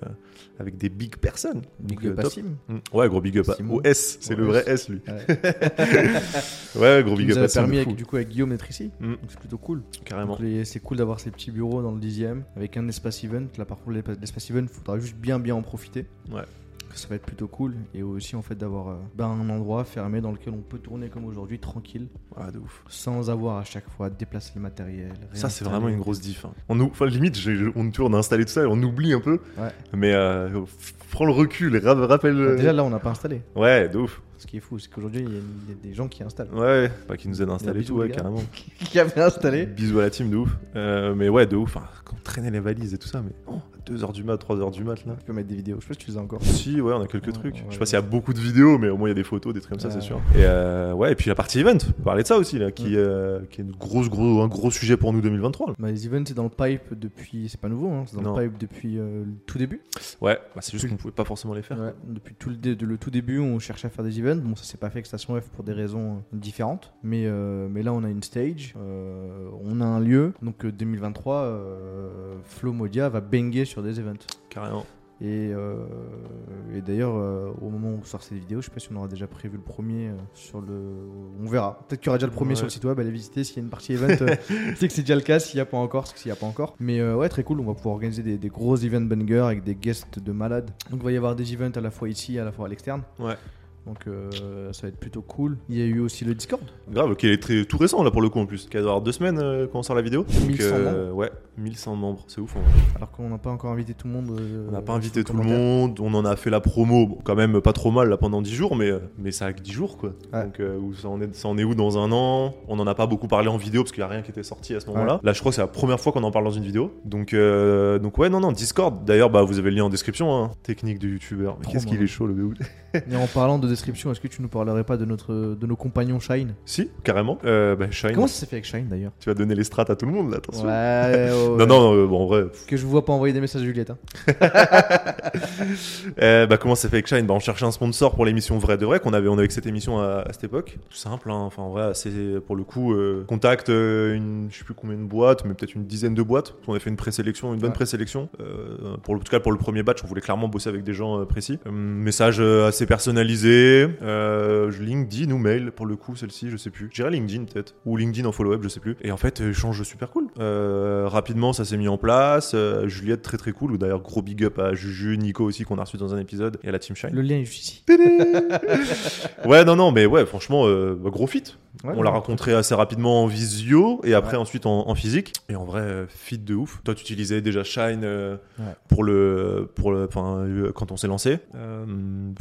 avec des big personnes. Big Donc, euh, top. Mm. Ouais, gros big up Simon. au S. C'est le vrai S lui. Ouais. [LAUGHS] Ouais, gros big up à Sim de permis fou. avec, du coup avec Guillaume d'être ici. Mm. Donc c'est plutôt cool. Carrément. Donc, les- C'est cool d'avoir ces petits bureaux dans le dixième avec un espace event. Là par contre l'espace- l'espace event, faudra juste bien bien en profiter. Ouais. Ça va être plutôt cool et aussi en fait d'avoir euh, ben, un endroit fermé dans lequel on peut tourner comme aujourd'hui tranquille Ouais, de ouf. sans avoir à chaque fois à déplacer le matériel. Ça, c'est vraiment une grosse diff. hein. On, enfin, limite, on, on a installé tout ça et on oublie un peu. Ouais. Mais euh, prends le recul et ra- rappelle. Déjà là on n'a pas installé. Ouais, de ouf. Ce qui est fou, c'est qu'aujourd'hui il y, a- des gens qui installent. Ouais, pas qui nous aide à installer tout, ouais, carrément. [LAUGHS] qui avaient installé. Bisous à la team, de ouf. Euh, mais ouais, de ouf. Enfin, quand on traînait les valises et tout ça, mais oh, à 2h du mat, 3h du mat là. Tu peux mettre des vidéos. Je sais pas si tu les as encore. Si, ouais, on a quelques Ouais, trucs. ouais, je sais pas s'il y a beaucoup de vidéos, mais au moins il y a des photos, des trucs comme ça, c'est sûr. Et euh, ouais, et puis la partie event, on parlait de ça aussi, là, qui, euh, qui est une grosse, gros, un gros sujet pour nous 2023. là. Bah, les events c'est dans le pipe depuis. C'est pas nouveau, hein, c'est dans Non. le pipe depuis le tout début. Ouais, bah, c'est juste qu'on pouvait pas forcément les faire. Depuis tout le, le tout début, on cherchait à faire des events. Bon, ça s'est pas fait avec Station F pour des raisons euh, différentes. Mais, euh, mais là, on a une stage, euh, on a un lieu. Donc euh, 2023, euh, Flow Modia va banger sur des events. Carrément. Et, euh, et d'ailleurs, euh, au moment où on sort cette vidéo, je sais pas si on aura déjà prévu le premier euh, sur le. On verra. Peut-être qu'il y aura déjà le premier Ouais. sur le site web. Allez visiter s'il y a une partie event. [LAUGHS] je sais que c'est déjà le cas. S'il n'y a pas encore, que s'il n'y a pas encore. Mais ouais, très cool. On va pouvoir organiser des, des gros events bangers avec des guests de malades. Donc il va y avoir des events à la fois ici, à la fois à l'externe. Ouais. Donc euh, ça va être plutôt cool. Il y a eu aussi le Discord. Grave, qui est très, tout récent là pour le coup en plus. Qui va avoir deux semaines euh, quand on sort la vidéo. 1100 euh, ouais, 1100 membres, c'est ouf. vrai. Alors qu'on n'a pas encore invité tout le monde. euh, On n'a pas invité tout le monde, on en a fait la promo, bon, quand même pas trop mal là pendant 10 jours, mais, mais ça a que 10 jours quoi. Ouais. Donc où ça, en est, ça en est où dans un an? On en a pas beaucoup parlé en vidéo parce qu'il n'y a rien qui était sorti à ce moment-là. Là je crois que c'est la première fois qu'on en parle dans une vidéo. Donc, donc ouais, non, non, Discord. D'ailleurs, bah, vous avez le lien en description. hein. Technique de youtubeur. Mais Qu'est-ce qu'il est chaud le Et en parlant de description, est-ce que tu nous parlerais pas de, notre, de nos compagnons Shine? Si, carrément. Euh, bah, Shine, Comment ça s'est fait avec Shine d'ailleurs? Tu vas donner les strats à tout le monde là, attention. Ouais, ouais, [LAUGHS] ouais. Non, non, euh, bon, en vrai, Que je vous vois pas envoyer des messages à Juliette. hein. [LAUGHS] Euh, bah, comment ça fait avec Shine? Bah, On cherchait un sponsor pour l'émission Vrai de Vrai qu'on avait, on avait cette émission à, à cette époque. Tout simple, hein. enfin en vrai, c'est pour le coup, euh, contact euh, une, je sais plus combien de boîtes, mais peut-être une dizaine de boîtes. On a fait une présélection, une bonne Ouais. présélection. Euh, pour le, en tout cas, pour le premier batch, on voulait clairement bosser avec des gens euh, précis. Message euh, assez personnalisé, euh, LinkedIn ou mail pour le coup, celle-ci, je sais plus. Je dirais LinkedIn peut-être, ou LinkedIn en follow-up, je sais plus. Et en fait, échange super cool. Euh, rapidement, ça s'est mis en place. Euh, Juliette, très très cool. Ou d'ailleurs, gros big up à Juju, Nico aussi, qu'on a reçu dans un épisode, et à la Team Shine. Le lien est juste ici. [LAUGHS] Ouais, non, non, mais ouais, franchement, euh, bah, gros fit. Ouais, on l'a rencontré assez rapidement en visio et après ensuite en, en physique. Et en vrai, euh, fit de ouf. Toi, tu utilisais déjà Shine euh, Ouais. pour le, pour le, enfin, euh, quand on s'est lancé. Euh,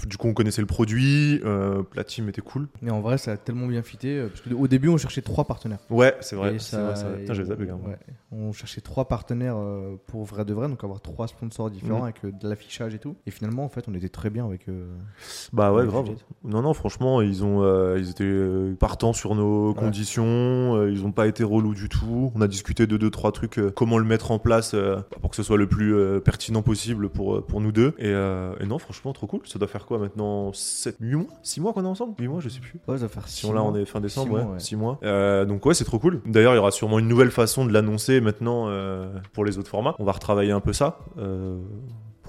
du coup, on connaissait le produit. Euh, la team était cool. Mais en vrai, ça a tellement bien fité. euh, Parce qu'au début, on cherchait trois partenaires. Ouais, c'est vrai. Ça-. Putain, ouais. On cherchait trois partenaires euh, pour vrai de vrai, donc avoir trois sponsors différents Mhm. avec de l'affichage et tout. Et finalement, en fait, on était très bien avec. Bah ouais, avec grave. Non, non, franchement, ils ont, ils étaient partants sur nos conditions. ils ont pas été relous du tout. On a discuté de deux, trois trucs, comment le mettre en place pour que ce soit le plus pertinent possible pour, pour nous deux. Et, et non, franchement, trop cool. Ça doit faire quoi maintenant 7 8 mois 6 mois qu'on est ensemble 8 mois, je sais plus. Ouais, ça va faire Si 6 on là, mois. on est fin décembre, Six ouais, mois, ouais. 6 mois. Euh, donc ouais, c'est trop cool. D'ailleurs, il y aura sûrement une nouvelle façon de l'annoncer maintenant euh, pour les autres formats. On va retravailler un peu ça. euh,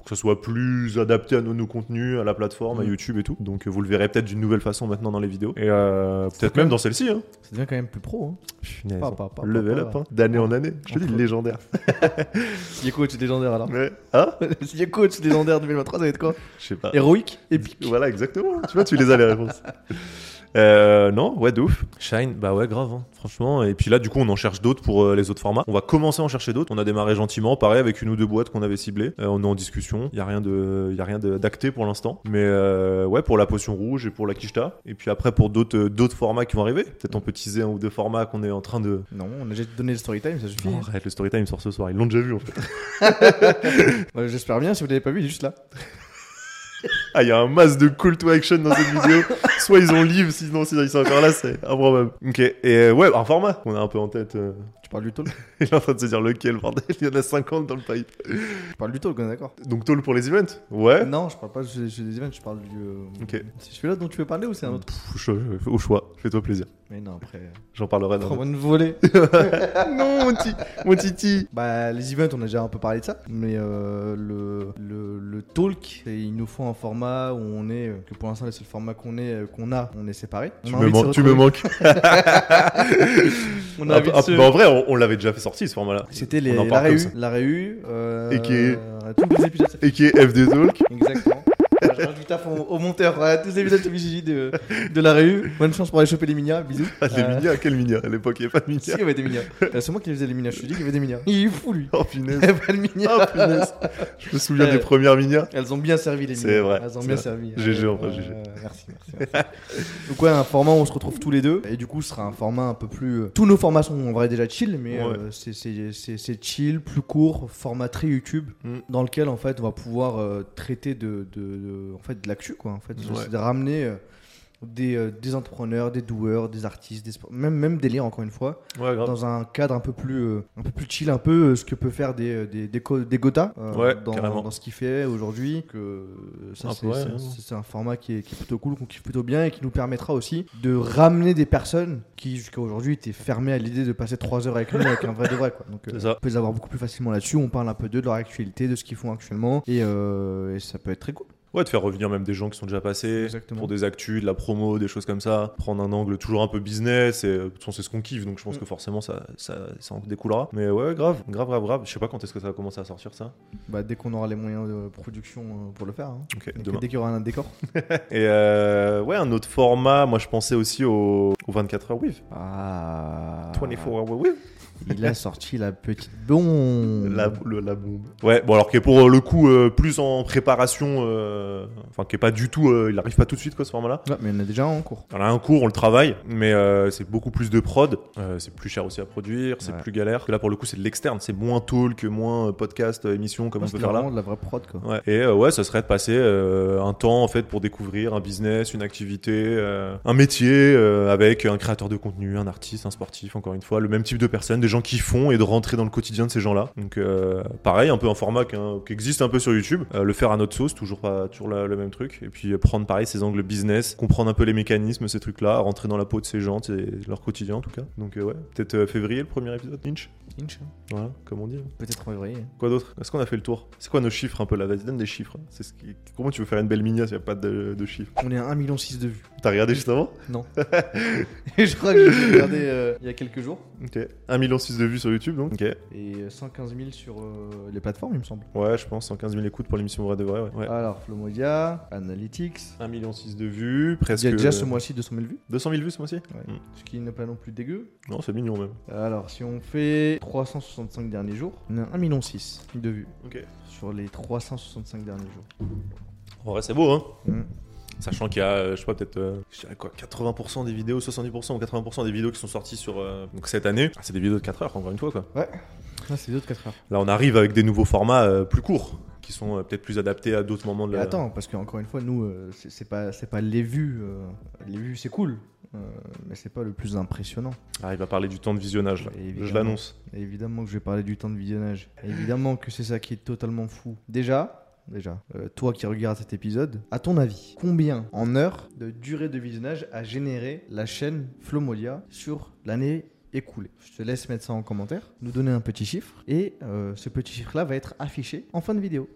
pour que ce soit plus adapté à nos, nos contenus, à la plateforme, à Mm. YouTube et tout. Donc euh, vous le verrez peut-être d'une nouvelle façon maintenant dans les vidéos. Et euh, peut-être même même- dans celle-ci. Hein. Ça devient quand même plus pro. Hein. Pas, pas, pas, Level pas, up, hein. d'année en année. Je te dis, légendaire. Y a coach légendaire alors. Ouais. Y a coach légendaire 2023, ça va être quoi Je sais pas. Héroïque Épique Voilà, exactement. Tu vois, tu les as les réponses. [LAUGHS] Euh, non, ouais, de ouf. Shine, bah ouais, grave, hein, franchement. Et puis là, du coup, on en cherche d'autres pour euh, les autres formats. On va commencer à en chercher d'autres. On a démarré gentiment, pareil, avec une ou deux boîtes qu'on avait ciblées. Euh, on est en discussion. Il y a rien de, y a rien de- d'acté pour l'instant. Mais euh, ouais, pour la potion rouge et pour la quicheta. Et puis après, pour d'autres, euh, d'autres formats qui vont arriver. Peut-être on peut teaser un ou deux formats qu'on est en train de. Non, on a déjà donné le story time, ça suffit. Non, arrête, le story time sort ce soir. Ils l'ont déjà vu en fait. [LAUGHS] J'espère bien, si vous l'avez pas vu, il est juste là. Ah, il y a un masse de call to action dans cette vidéo. Soit ils ont livre, sinon s'ils sont encore là, c'est improbable. Ok, et euh, ouais, un format qu'on a un peu en tête. euh, Tu parles du talk [LAUGHS] Il est en train de se dire lequel, bordel. Il y en a 50 dans le pipe. Tu parles du talk, on est d'accord Donc, tall pour les events Ouais. Non, je parle pas des events, je parle du. euh, Ok. C'est celui-là dont tu veux parler ou c'est un autre Pff, au choix, fais-toi plaisir. Mais non, après. euh, J'en parlerai dans Prends une volée. Non, mon, ti- mon titi. Bah, les events, on a déjà un peu parlé de ça. Mais euh, le, le, le talk, c'est- il nous faut un format où on est. euh, Que pour l'instant, le seul format qu'on est, qu'on a, on est séparés. On Tu me, man- tu me manques. [LAUGHS] On a Ah, ah, se- bah, en vrai, on, on l'avait déjà fait sortir ce format-là. C'était les, la réu. La réu. Euh, Et qui est- euh, tous les épisodes. Et qui est FD Talk. Exactement. Je rajoute taf au, au monteur. Voilà, tous les épisodes de de, de la réu. Bonne chance pour aller choper les minas. Bisous. Ah, les Euh, minia, quel minia À l'époque, il n'y avait pas de Si, minia. il y avait des minas. Euh, C'est moi qui faisais les minas. Je te dis qu'il y avait des minas. Il est fou, lui. Oh, punaise. Il n'y avait pas de minas. Oh, punaise. Je me souviens Euh, des premières minia. Elles ont bien servi les C'est minas. vrai, Elles ont c'est bien vrai. servi. GG, Euh, enfin, euh, GG. Merci, merci, merci. Donc ouais, un format où on se retrouve tous les deux. Et du coup, ce sera un format un peu plus... euh, Tous nos formats sont en vrai déjà chill, mais Ouais. euh, c'est- c'est c'est- c'est chill, plus court, format très YouTube, Mm. dans lequel en fait on va pouvoir euh, traiter de, de, de- en fait, de l'actu, quoi. En fait, Ouais. c'est de ramener... euh, des, euh, des entrepreneurs, des doueurs, des artistes, des même, même des liens encore une fois, Ouais, dans un cadre un peu plus, euh, un peu plus chill, un peu ce que peut faire des, des, des, des Gotha Ouais, dans, dans ce qu'il fait aujourd'hui. Que ça, Un c'est un format qui est, qui est plutôt cool, qu'on kiffe plutôt bien et qui nous permettra aussi de ramener des personnes qui jusqu'à aujourd'hui étaient fermées à l'idée de passer 3 heures avec nous avec un vrai de vrai. Quoi. Donc, on peut les avoir beaucoup plus facilement là-dessus. On parle un peu d'eux, de leur actualité, de ce qu'ils font actuellement et, et ça peut être très cool. Ouais, de faire revenir même des gens qui sont déjà passés Exactement. pour des actus, de la promo, des choses comme ça. Prendre un angle toujours un peu business. Et de toute façon, c'est ce qu'on kiffe, donc je pense Mm. que forcément ça, ça, ça en découlera. Mais ouais, grave, grave, grave, grave. Je sais pas quand est-ce que ça va commencer à sortir ça. Bah, dès qu'on aura les moyens de production euh, pour le faire. hein. Demain. dès qu'il y aura un décor. [LAUGHS] Et euh, ouais, un autre format, moi je pensais aussi au, au 24 heures with. Ah. 24 hours with. Il a sorti la petite bombe. La, le- la bombe. Ouais, bon alors qui est pour euh, le coup euh, plus en préparation, euh, enfin qui est pas du tout, euh, il arrive pas tout de suite quoi ce format-là. Ouais, mais il y en a déjà un en cours. On a un cours, on le travaille, mais c'est beaucoup plus de prod, c'est plus cher aussi à produire, c'est Ouais. plus galère. Là pour le coup c'est de l'externe, c'est moins talk, moins podcast, émission comme Moi, on peut faire là. vraiment de la vraie prod quoi. Ouais. Et ouais, ça serait de passer un temps en fait pour découvrir un business, une activité, un métier avec un créateur de contenu, un artiste, un sportif, encore une fois, le même type de personnes, des gens qui font et de rentrer dans le quotidien de ces gens-là. Donc euh, pareil, un peu un format qui existe un peu sur YouTube, euh, le faire à notre sauce, toujours pas toujours la- le même truc, et puis euh, prendre pareil ces angles business, comprendre un peu les mécanismes, ces trucs-là, rentrer dans la peau de ces gens, c'est leur quotidien en tout cas. Donc ouais, peut-être février le premier épisode, Inch. Inch. Voilà, comme on dit. Peut-être en février. Quoi d'autre? Est-ce qu'on a fait le tour? C'est quoi nos chiffres un peu là? Vas-y, donne des chiffres. C'est ce qui... Comment tu veux faire une belle minia s'il n'y a pas de, de chiffres? On est à 1,6 million de vues. T'as regardé juste avant Non. Et [LAUGHS] [LAUGHS] je crois que j'ai regardé il y a quelques jours. Ok. 1,6 million de vues sur YouTube donc. Ok. Et euh, 115 000 sur euh, les plateformes, il me semble. Ouais, je pense 115 000 écoutes pour l'émission Vrai de Vrai. Ouais. ouais. Alors, Flomodia, Analytics. 1,6 million de vues, presque. Il y a déjà ce mois-ci 200 000 vues. 200 000 vues ce mois-ci Ouais. Mm. Ce qui n'est pas non plus dégueu. Non, c'est mignon même. Alors, si on fait 365 derniers jours, on a 1,6 million de vues Ok. sur les 365 derniers jours. En vrai, c'est beau, hein Mm. Sachant qu'il y a, euh, je sais pas, peut-être, euh, je dirais quoi, 80% des vidéos, 70% ou 80% des vidéos qui sont sorties sur euh, donc cette année. Ah, c'est des vidéos de 4 heures, encore une fois, quoi. Ah, c'est d'autres 4 heures. Là, on arrive avec des nouveaux formats euh, plus courts, qui sont euh, peut-être plus adaptés à d'autres moments de Mais la. attends, parce qu'encore une fois, nous, euh, c'est c'est pas, c'est pas les vues. euh, les vues, c'est cool. euh, mais c'est pas le plus impressionnant. Ah, il va parler du temps de visionnage, là. Je l'annonce. Évidemment que je vais parler du temps de visionnage. Évidemment que c'est ça qui est totalement fou. Déjà, déjà, euh, toi qui regardes cet épisode, à ton avis, combien en heures de durée de visionnage a généré la chaîne Flomolia sur l'année écoulée? Je te laisse mettre ça en commentaire, nous donner un petit chiffre, et euh, ce petit chiffre-là va être affiché en fin de vidéo.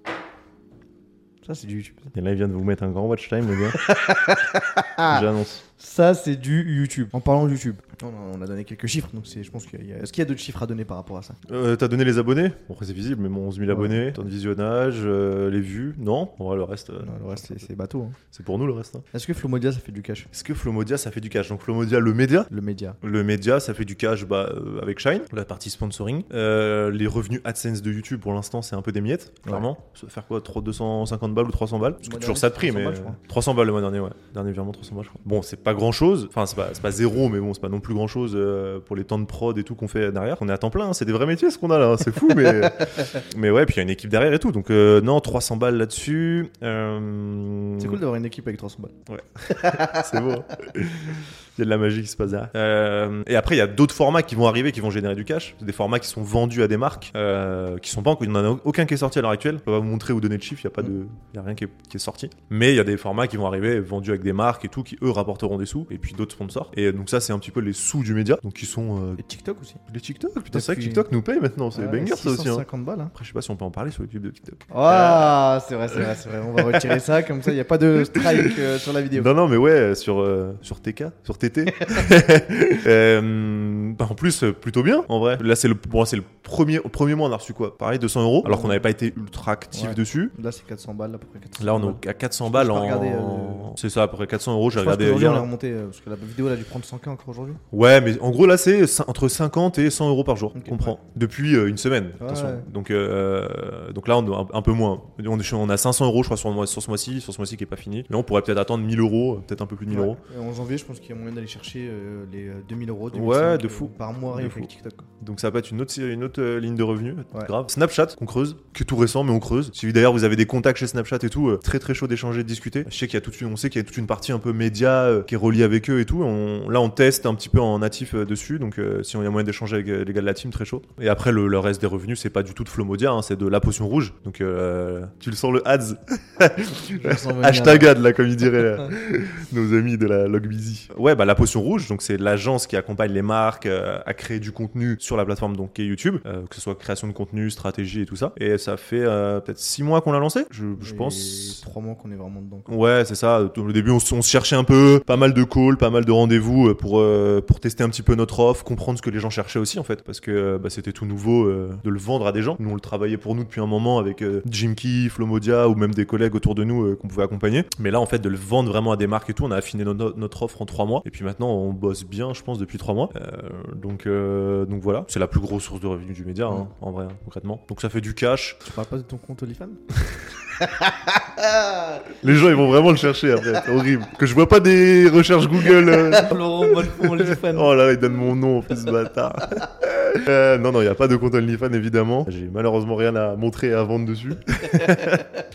Ça, c'est du YouTube. Et là, il vient de vous mettre un grand watch time, le gars. [LAUGHS] J'annonce. Ça, c'est du YouTube. En parlant de YouTube, on a, on a donné quelques chiffres, donc je pense qu'il y a. Est-ce qu'il y a d'autres chiffres à donner par rapport à ça? Euh, T'as donné les abonnés? Bon, après, c'est visible, mais bon, 11 000 abonnés, temps de visionnage, euh, les vues. Non, en vrai, le reste, euh, Non, Le reste, c'est, bateau. hein. c'est pour nous, le reste. hein. Est-ce que Flomodia, ça fait du cash? Est-ce que Flomodia, ça fait du cash? Donc, Flomodia, le média. Le média. Le média, ça fait du cash bah, euh, avec Shine, la partie sponsoring. Les revenus AdSense de YouTube, pour l'instant, c'est un peu des miettes, clairement. Ça va faire quoi? Trop 250 balles ou 300 balles? Parce que toujours ça de prix, 300 mais. balles, je crois. 300 balles le mois dernier, ouais. Dernier virement, 300 balles, je crois. Bon, c'est pas grand chose. Enfin, c'est pas, c'est pas zéro, mais bon, c'est pas non plus grand chose pour les temps de prod et tout qu'on fait derrière. On est à temps plein, hein. c'est des vrais métiers ce qu'on a là, hein. c'est fou, mais. [LAUGHS] mais ouais, puis il y a une équipe derrière et tout. Donc, euh, non, 300 balles là-dessus. Euh, C'est cool d'avoir une équipe avec 300 balles. [LAUGHS] c'est beau. [LAUGHS] Il y a de la magie qui se passe derrière. Euh, et après, il y a d'autres formats qui vont arriver, qui vont générer du cash. C'est des formats qui sont vendus à des marques, euh, qui sont pas encore. Il n'y en a aucun qui est sorti à l'heure actuelle. Je peux pas vous montrer ou donner de chiffres. Il y a pas de, il y a rien qui est, qui est sorti. Mais il y a des formats qui vont arriver, vendus avec des marques et tout, qui eux rapporteront des sous. Et puis d'autres sponsors. Et donc ça, c'est un petit peu les sous du média. Donc qui sont euh, Et TikTok aussi. les TikTok. Putain, c'est vrai que TikTok nous paye maintenant. C'est Ouais, banger ça aussi. Hein. 650 balles. Hein. Après, je sais pas si on peut en parler sur YouTube de TikTok. Ah, c'est vrai, c'est vrai, c'est vrai. On va retirer ça, comme ça, il n'y a pas de strike euh, sur la vidéo. Non, non, mais ouais, sur, euh, sur TK, sur [LAUGHS] Euh, bah, en plus, euh, plutôt bien, en vrai. Là, c'est le, bon, c'est le premier, au premier mois, on a reçu quoi? Pareil, 200 euros, alors qu'on n'avait pas été ultra actif Ouais. dessus. Là, c'est 400 balles, à peu près 400 Là, on est à 400 Je balles en. euh, C'est ça, à peu près 400 euros. J'ai regardé qu'aujourd'hui, hier. on là. remonté, euh, parce que la vidéo, elle a dû prendre 100K encore aujourd'hui. Ouais, mais en gros, là, c'est entre 50 et 100 euros par jour Ok, qu'on prend. Depuis euh, une semaine. Ouais, attention. ouais. Donc, euh, donc là, on a un, un peu moins. On, est, on a 500 euros, je crois, sur, sur ce mois-ci, sur ce mois-ci qui est pas fini. Mais on pourrait peut-être attendre 1000 euros, peut-être un peu plus de 1000 euros. Ouais. Et en janvier, je pense qu'il y a moyen d'aller chercher euh, les euh, 2000 euros. Ouais, 2005, de euh, fou. Par mois, rien avec TikTok. quoi. Donc ça va être une autre, une autre euh, ligne de revenus. Ouais. Grave. Snapchat, qu'on creuse, que tout récent, mais on creuse. Si d'ailleurs vous avez des contacts chez Snapchat et tout, euh, très très chaud d'échanger, de discuter. Je sais qu'il y a toute une, on sait qu'il y a toute une partie un peu média euh, qui est reliée avec eux et tout. On- là, on teste un petit peu en natif euh, dessus. Donc euh, si on y a moyen d'échanger avec euh, les gars de la team, très chaud. Et après, le, le reste des revenus, c'est pas du tout de Flomodia, hein, c'est de la potion rouge. Donc euh, tu le sens le ads. [LAUGHS] Hashtag là. ad là, comme ils diraient là, [LAUGHS] nos amis de la Log Busy. Ouais, bah la potion rouge, donc c'est l'agence qui accompagne les marques euh, à créer du contenu sur la plateforme donc qui est YouTube, euh, que ce soit création de contenu, stratégie et tout ça. Et ça fait euh, peut-être six mois qu'on l'a lancé, je, pense. trois mois qu'on est vraiment dedans. quoi. Ouais, c'est ça. Au début, on, se- on se cherchait un peu, pas mal de calls, pas mal de rendez-vous pour pour tester un petit peu notre offre, comprendre ce que les gens cherchaient aussi en fait, parce que bah, c'était tout nouveau de le vendre à des gens. Nous, on le travaillait pour nous depuis un moment avec Jim Key, Flomodia ou même des collègues autour de nous qu'on pouvait accompagner. Mais là, en fait, de le vendre vraiment à des marques et tout, on a affiné notre, notre offre en trois mois. Et puis maintenant, on bosse bien, je pense, depuis trois mois. Euh, donc euh, donc voilà, c'est la plus grosse source de revenus du média, hein, en vrai, hein, concrètement. Donc ça fait du cash. Tu parles pas de ton compte OnlyFans? [LAUGHS] [LAUGHS] Les gens, ils vont vraiment le chercher après. C'est horrible. Que je vois pas des recherches Google. euh, [LAUGHS] Laurent OnlyFans. Oh là, il donne mon nom, fils de bâtard. [LAUGHS] Euh, non, non, il n'y a pas de compte OnlyFans, évidemment. J'ai malheureusement rien à montrer et à vendre dessus.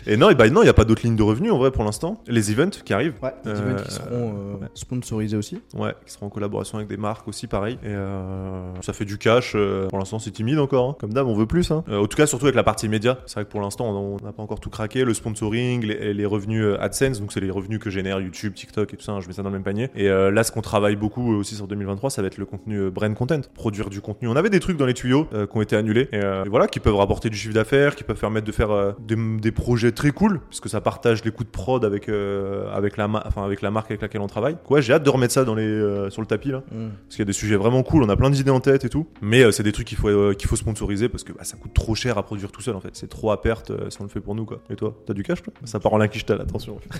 et non, et bah, non, il n'y a pas d'autres lignes de revenus, en vrai, pour l'instant. Les events qui arrivent. Ouais, Euh, events qui seront euh, ouais. sponsorisés aussi. Ouais, qui seront en collaboration avec des marques aussi, pareil. Et euh, ça fait du cash. euh, pour l'instant, c'est timide encore. hein. Comme d'hab, on veut plus. Hein. Euh, en tout cas, surtout avec la partie média. C'est vrai que pour l'instant, on n'a pas encore tout craqué. Le sponsoring, les, les revenus euh, AdSense, donc c'est les revenus que génère YouTube, TikTok et tout ça. hein, je mets ça dans le même panier. Et euh, là, ce qu'on travaille beaucoup euh, aussi sur 2023, ça va être le contenu brand content. Produire du contenu. On avait des trucs dans les tuyaux euh, qui ont été annulés. Et, euh, et voilà, qui peuvent rapporter du chiffre d'affaires, qui peuvent permettre de faire des, des projets très cool, puisque ça partage les coûts de prod avec, avec, la, enfin, avec la marque avec laquelle on travaille. Ouais, j'ai hâte de remettre ça dans les, sur le tapis là. Mm. Parce qu'il y a des sujets vraiment cool, on a plein d'idées en tête et tout. Mais c'est des trucs qu'il faut, qu'il faut sponsoriser parce que bah, ça coûte trop cher à produire tout seul en fait. C'est trop à perte si on le fait pour nous quoi. Et toi, t'as du cash toi Ça part en linquichtal, attention. [LAUGHS]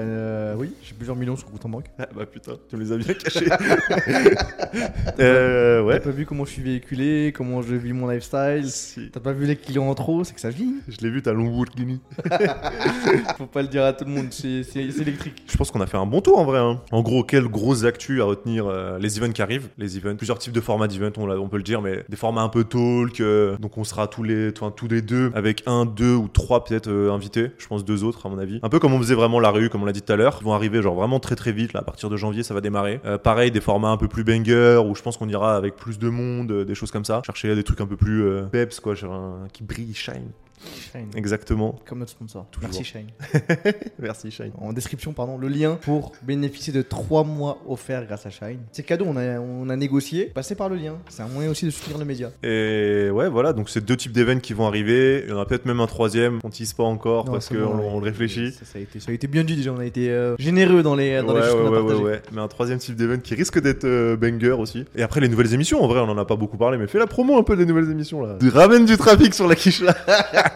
Euh, oui, j'ai plusieurs millions sur compte en banque. Ah bah putain, tu me les as bien cachés. [LAUGHS] euh, T'as ouais. pas vu comment je suis véhiculé, comment je vis mon lifestyle. Si. T'as pas vu les clients en trop, c'est que ça vit. Je l'ai vu, t'as Lamborghini. [LAUGHS] Faut pas le dire à tout le monde, c'est électrique. Je pense qu'on a fait un bon tour en vrai. hein. En gros, quelles grosses actus à retenir euh, Les events qui arrivent. Les events, plusieurs types de formats d'events, on, peut le dire, mais des formats un peu talk. euh, donc on sera tous les, tous les deux avec un, deux ou trois peut-être euh, invités. Je pense deux autres à mon avis. Un peu comme on faisait vraiment la rue, comme on l'a dit tout à l'heure. Ils vont arriver genre vraiment très très vite. Là, à partir de janvier, ça va démarrer. Euh, pareil, des formats un peu plus banger où je pense qu'on ira avec plus de monde, euh, des choses comme ça. Chercher des trucs un peu plus euh, peps quoi, genre qui brille, shine. Shine. Exactement. Comme notre sponsor. Toujours. Merci Shine. [LAUGHS] Merci Shine. En description, pardon, le lien pour bénéficier de 3 mois offerts grâce à Shine. C'est cadeau, on a, on a négocié. Passez par le lien. C'est un moyen aussi de soutenir le média. Et ouais, voilà, donc c'est deux types d'événements qui vont arriver. Il y en a peut-être même un troisième, on tease pas encore Non, parce qu'on bon, ouais. on le réfléchit. Ça, ça a été, ça a été bien dit déjà. On a été euh, généreux dans les, dans ouais, les choses ouais, qu'on a ouais, ouais, partagées. ouais. Mais un troisième type d'événement qui risque d'être euh, banger aussi. Et après, les nouvelles émissions, en vrai, on en a pas beaucoup parlé, mais fais la promo un peu des nouvelles émissions là. Tu ramènes du trafic sur la quiche là. [LAUGHS]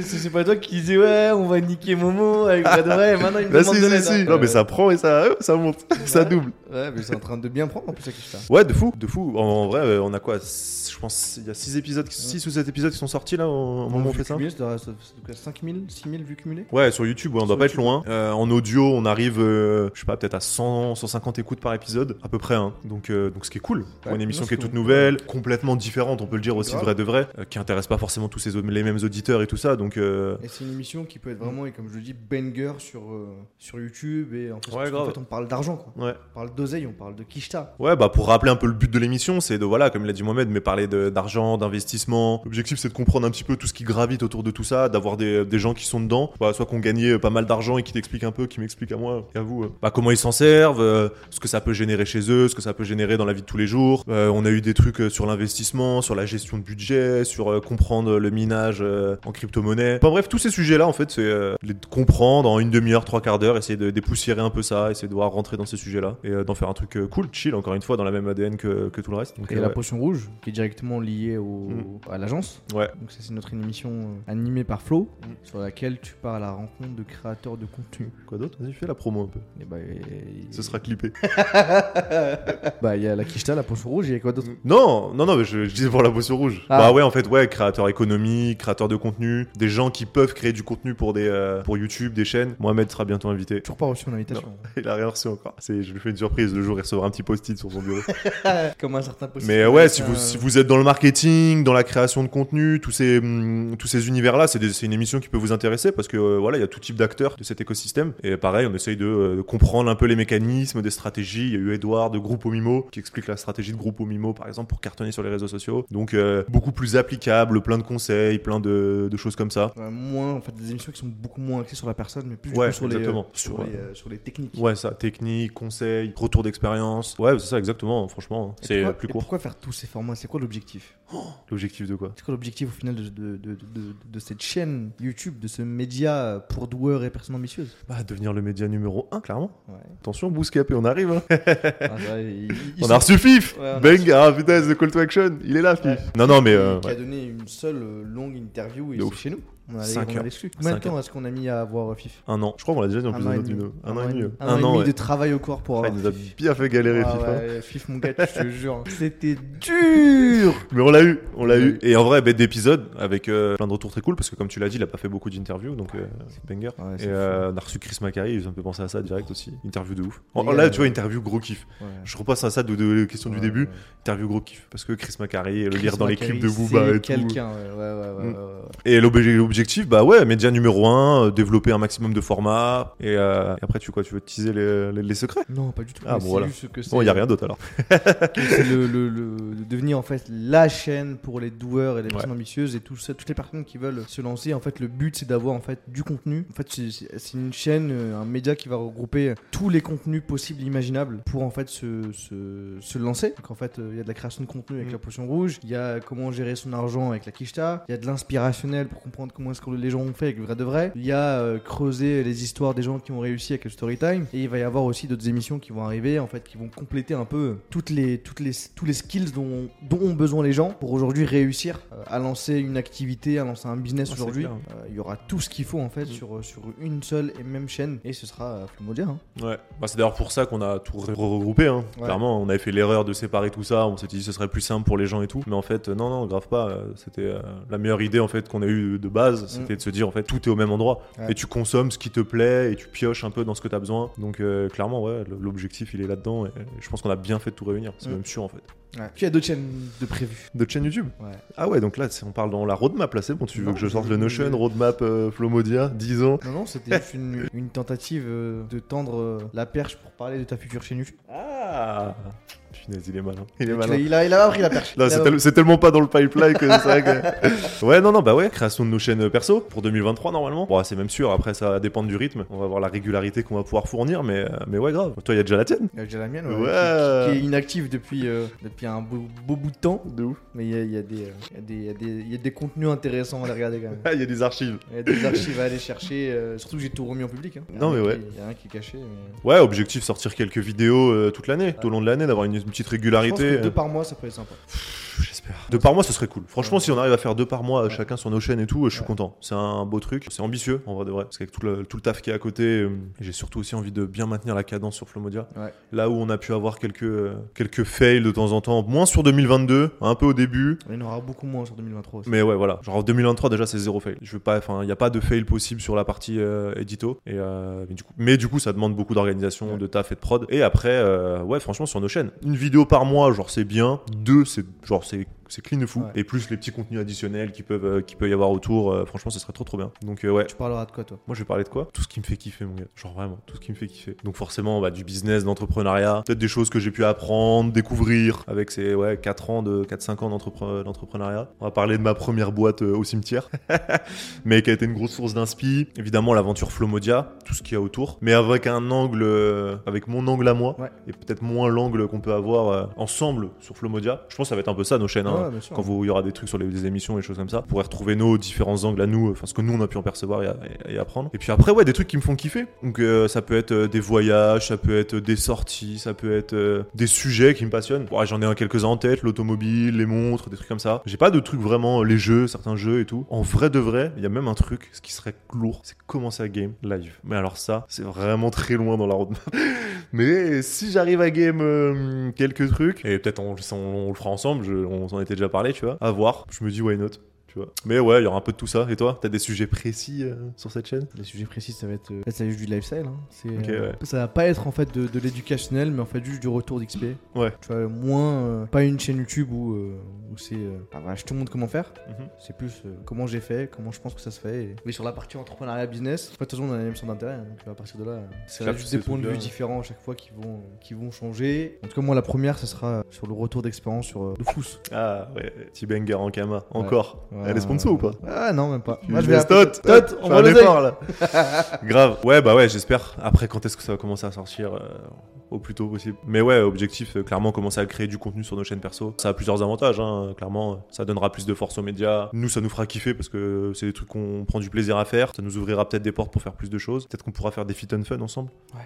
C'est- pas toi qui disais ouais, on va niquer Momo avec Brad et [LAUGHS] maintenant il me Bah, demande si, de si, l'aide. si. hein. Non, mais ça prend et ça, euh, ça monte, ça double. Ouais, mais c'est en train de bien prendre en plus ça. Ouais, de fou, de fou. En, en vrai, euh, on a quoi Je pense il y a 6 épisodes, 6 ou 7 épisodes qui sont sortis là au moment où on fait ça. 5000, 6000 vues cumulées Ouais, sur YouTube, ouais, on doit pas être loin. Euh, en audio, on arrive, euh, je sais pas, peut-être à 100, 150 écoutes par épisode, à peu près. Hein. Donc, euh, donc, ce qui est cool. Pour Ouais, une émission non, qui est toute nouvelle, complètement différente, on peut le dire aussi, Grave. vrai de vrai, qui intéresse pas forcément tous ces, les mêmes auditeurs et tout ça. Donc, euh, Et c'est une émission qui peut être vraiment, et comme je le dis, banger sur, euh, sur YouTube. Et en fait, Ouais, grave. fait, on parle d'argent quoi. ouais. On parle d'oseille, on parle de Kishta. Ouais, bah pour rappeler un peu le but de l'émission, c'est de voilà, comme l'a dit Mohamed, mais parler d'argent, d'investissement. L'objectif, c'est de comprendre un petit peu tout ce qui gravite autour de tout ça, d'avoir des, des gens qui sont dedans, Bah, soit qu'on gagnait pas mal d'argent et qui t'expliquent un peu, qui m'expliquent à moi et à vous, euh, bah, comment ils s'en servent, euh, ce que ça peut générer chez eux, ce que ça peut générer dans la vie de tous les jours. Euh, on a eu des trucs euh, sur l'investissement, sur la gestion de budget, sur euh, comprendre le minage euh, en crypto-monnaie. Enfin bref, tous ces sujets-là, en fait, c'est euh, les comprendre en une demi-heure, trois quarts d'heure, essayer de dépoussiérer un peu ça, essayer de voir rentrer dans ces sujets-là et euh, d'en faire un truc euh, cool, chill, encore une fois, dans la même ADN que, que tout le reste. Donc, Et euh, la ouais. potion rouge, qui est directement liée au, Mm. à l'agence. Ouais. Donc ça, c'est notre émission euh, animée par Flo, Mm. sur laquelle tu pars à la rencontre de créateurs de contenu. Quoi d'autre? Vas-y, fais la promo un peu. Et bah, et- Ce sera clippé. [LAUGHS] bah, il y a la Kishta, la potion rouge, il y a quoi d'autre? Non, non, non, mais je, je disais pour la potion rouge. Ah. Bah ouais, en fait, ouais, créateur économique, créateur de contenu, des gens qui peuvent créer du contenu pour des euh, pour YouTube, des chaînes. Mohamed sera bientôt invité. Toujours pas reçu mon invitation. [LAUGHS] Il a rien reçu encore. C'est, je lui fais une surprise. Le jour, il recevra un petit post-it sur son bureau. [LAUGHS] Comme un certain post Mais ouais, si vous, si vous êtes dans le marketing, dans la création de contenu, tous ces, hum, tous ces univers-là, c'est, des- c'est une émission qui peut vous intéresser parce que euh, voilà, il y a tout type d'acteurs de cet écosystème. Et pareil, on essaye de, euh, de comprendre un peu les mécanismes, des stratégies. Il y a eu Edouard de Groupe Mimo qui explique la stratégie de Groupe Mimo, par exemple, pour cartonner sur les réseaux sociaux. Donc, euh, beaucoup plus applicable, plein de conseils, plein de, de choses comme ça. Ouais, moins, en fait, des émissions qui sont beaucoup moins axées sur la personne, mais plus Ouais, sur, les, exactement. euh, sur, les, euh, sur les techniques. Ouais, ça, technique, conseils, retour d'expérience. Ouais, c'est ça, exactement, franchement. C'est pourquoi- plus et court. Pourquoi faire tous ces formats? C'est quoi l'objectif? [GASPS] L'objectif de quoi? C'est quoi l'objectif au final de, de, de, cette chaîne YouTube, de ce média pour doueurs et personnes ambitieuses? Bah, devenir le média numéro 1, clairement. Attention, Bouscap, et on arrive. Hein. [LAUGHS] Ah, on a reçu FIF Bang Ah putain, The Call to Action Il est là, FIF. Non, non, mais. euh, qui a donné une seule euh, longue interview et chez nous. On a, Cinq on a. Combien de temps est-ce qu'on a mis à voir FIF Un an. Je crois qu'on l'a déjà dit en plus dans notre vidéo. Un an et demi. Un an et ouais. demi de travail au corps pour avoir il nous a bien fait galérer, Ah FIF. hein. ouais, FIF, mon gars, je te [LAUGHS] jure. C'était dur Mais on l'a eu, on l'a l'a eu. Et en vrai, bête d'épisode avec euh, plein de retours très cool parce que, comme tu l'as dit, il a pas fait beaucoup d'interviews donc euh, c'est banger. Ouais, Et euh, on a reçu Chris Macari, ça me fait penser à ça direct aussi. Interview de ouf. En- Les là, tu vois, euh, interview gros kiff. Je repasse à ça de, de, questions du début. Interview gros kiff. Parce que Chris Macari, le lire dans les clips de Booba et tout. quelqu'un, ouais, ouais, ouais, ouais, Mm. Et l'obje- l'objectif, bah ouais, média numéro 1, développer un maximum de formats. Et, euh, et après, tu quoi Tu veux teaser les, les, les secrets? Non, pas du tout. Ah, bon, voilà. juste que c'est Bon, il y a rien d'autre alors. que c'est le, le- le- de devenir en fait la chaîne pour les doueurs et les personnes ambitieuses et tout ça, toutes les personnes qui veulent se lancer. En fait, le but c'est d'avoir en fait du contenu. En fait, c'est- une chaîne, euh, un média qui va regrouper tous les contenus possibles, imaginables pour en fait se, se, se lancer. Donc en fait, euh, il y a de la création de contenu avec Mm. la potion rouge, il y a comment gérer son argent avec la Kishta, il y a de l'inspirationnel pour comprendre comment est-ce que les gens ont fait avec le vrai de vrai. Il y a euh, creuser les histoires des gens qui ont réussi avec le story time et il va y avoir aussi d'autres émissions qui vont arriver en fait qui vont compléter un peu toutes les toutes les tous les skills dont, dont ont besoin les gens pour aujourd'hui réussir euh, à lancer une activité, à lancer un business Ah, aujourd'hui. Euh, Il y aura tout ce qu'il faut en fait Mm. sur sur une seule et même chaîne et ce sera euh, Flumodia. hein. Ouais. Bah, c'est d'ailleurs pour ça qu'on a tout re- regroupé. Hein. Ouais. Clairement, on avait fait l'erreur de séparer tout ça. On s'était dit ce serait plus simple pour les gens et tout. Mais en fait, non, non, grave pas. C'était euh, la meilleure idée en fait qu'on a eu de base. C'était de se dire en fait tout est au même endroit. Mm. Ouais. Et tu consommes ce qui te plaît et tu pioches un peu dans ce que tu as besoin. Donc euh, clairement, ouais, l'objectif il est là-dedans. Et je pense qu'on a bien fait de tout réunir. C'est Mm. même sûr en fait. Ouais. Puis il y a d'autres chaînes de prévues. D'autres chaînes YouTube Ouais. Ah ouais, donc là on parle dans la roadmap là. C'est bon, tu veux Non, que je sorte le Notion, roadmap euh, Flomodia, 10 ans. Non non, c'était juste une, une tentative euh, de tendre euh, la perche pour parler de ta future chaîne YouTube. Ah Punaise, il est malin. Il est malin. a, il a, il a appris la perche. Non, c'est, a- tel- c'est tellement pas dans le pipeline que c'est vrai que. Ouais, non, non, bah ouais, création de nos chaînes perso pour 2023 normalement. Bon, c'est même sûr, après ça va dépendre du rythme. On va voir la régularité qu'on va pouvoir fournir, mais, euh, mais ouais, grave. Toi, il y a déjà la tienne. Il y a déjà la mienne, ouais, Ouais. Qui, qui est inactive depuis, euh, depuis un beau, beau bout de temps. De ouf. Mais il y a, il y a des, euh, il y a des- il y a des- il y a des contenus intéressants à aller regarder quand même. Ah, il y a des archives. Il y a des archives à aller chercher. euh, surtout que j'ai tout remis en public. hein. Non, mais ouais. Il y a rien qui est caché. mais- Ouais, objectif sortir quelques vidéos euh, toute l'année, tout au long de l'année, d'avoir une, une petite Je pense régularité. que euh, deux par mois, ça peut être sympa. J'espère. Deux par mois, ce serait cool. Franchement, si on arrive à faire deux par mois, chacun sur nos chaînes et tout, euh, je suis content. C'est un beau truc. C'est ambitieux, en vrai de vrai. Parce qu'avec tout le, tout le taf qui est à côté, euh, j'ai surtout aussi envie de bien maintenir la cadence sur Flomodia. Ouais. Là où on a pu avoir quelques, euh, quelques fails de temps en temps, moins sur 2022, un peu au début. Il y en aura beaucoup moins sur 2023 aussi. Mais ouais, voilà. Genre en 2023, déjà, c'est zéro fail. Je veux pas, enfin, il n'y a pas de fail possible sur la partie euh, édito. Et, euh, mais, du coup, mais du coup, ça demande beaucoup d'organisation, Ouais. de taf et de prod. Et après, euh, ouais, franchement, sur nos chaînes, une vidéo par mois, genre, c'est bien. Deux, c'est genre, c'est c'est clean de fou. Ouais. Et plus les petits contenus additionnels qui peuvent, euh, qui peut y avoir autour, euh, franchement, ce serait trop trop bien. Donc, euh, ouais. Tu parleras de quoi, toi? Moi, je vais parler de quoi? Tout ce qui me fait kiffer, mon gars. Genre vraiment, tout ce qui me fait kiffer. Donc, forcément, bah, du business, d'entrepreneuriat, peut-être des choses que j'ai pu apprendre, découvrir avec ces ouais, 4 ans de 4-5 ans d'entrepre- d'entrepreneuriat. On va parler de ma première boîte au cimetière, [LAUGHS] mais qui a été une grosse source d'inspi. Évidemment, l'aventure Flomodia, tout ce qu'il y a autour, mais avec un angle, avec mon angle à moi, Ouais. et peut-être moins l'angle qu'on peut avoir ensemble sur Flomodia. Je pense que ça va être un peu ça nos chaînes. hein Ouais, sûr. quand vous- il y aura des trucs sur les, des émissions et des choses comme ça, vous pourrez retrouver nos différents angles à nous, enfin ce que nous on a pu en percevoir et, et- et apprendre. Et puis après, ouais, des trucs qui me font kiffer. Donc euh, ça peut être euh, des voyages, ça peut être des sorties, ça peut être euh, des sujets qui me passionnent. Ouais, J'en ai un quelques-uns en tête, l'automobile, les montres, des trucs comme ça. J'ai pas de trucs vraiment, les jeux, certains jeux et tout. En vrai de vrai, il y a même un truc, ce qui serait lourd, c'est commencer à game live. Mais alors ça, c'est vraiment très loin dans la roadmap. [LAUGHS] Mais si j'arrive à game euh, quelques trucs, et peut-être on, on- on le fera ensemble, je- on s'en était déjà parlé, tu vois, à voir. Je me dis why not, tu vois. Mais ouais, il y aura un peu de tout ça. Et toi, t'as des sujets précis euh, sur cette chaîne? Les sujets précis, ça va être. euh, ça va être du lifestyle. Hein. C'est, euh, ouais. Ça va pas être en fait de, de l'éducationnel, mais en fait juste du retour d'XP. Ouais. Tu vois, moins. pas une chaîne YouTube où, où c'est. euh, ah, voilà, je te montre comment faire. Mhm. C'est plus comment j'ai fait, comment je pense que ça se fait. et- Mais sur la partie entrepreneuriat business, en fait, de toute façon, on a la même centre d'intérêt. hein, donc à partir de là, c'est juste des points de vue différents à chaque fois qui vont, qui vont changer. En tout cas, moi, la première, ce sera sur le retour d'expérience sur le Fous. Ah ouais, Tibenga en Kama, encore. Elle est sponsor ou pas? Ah non, même pas. Moi, je vais Tot, Tot, on va là. [LAUGHS] Grave. Ouais, bah ouais, j'espère. Après, quand est-ce que ça va commencer à sortir euh, au plus tôt possible? Mais ouais, objectif, euh, clairement, commencer à créer du contenu sur nos chaînes perso. Ça a plusieurs avantages, hein, clairement. Ça donnera plus de force aux médias. Nous, ça nous fera kiffer parce que c'est des trucs qu'on prend du plaisir à faire. Ça nous ouvrira peut-être des portes pour faire plus de choses. Peut-être qu'on pourra faire des fit and fun ensemble. Ouais.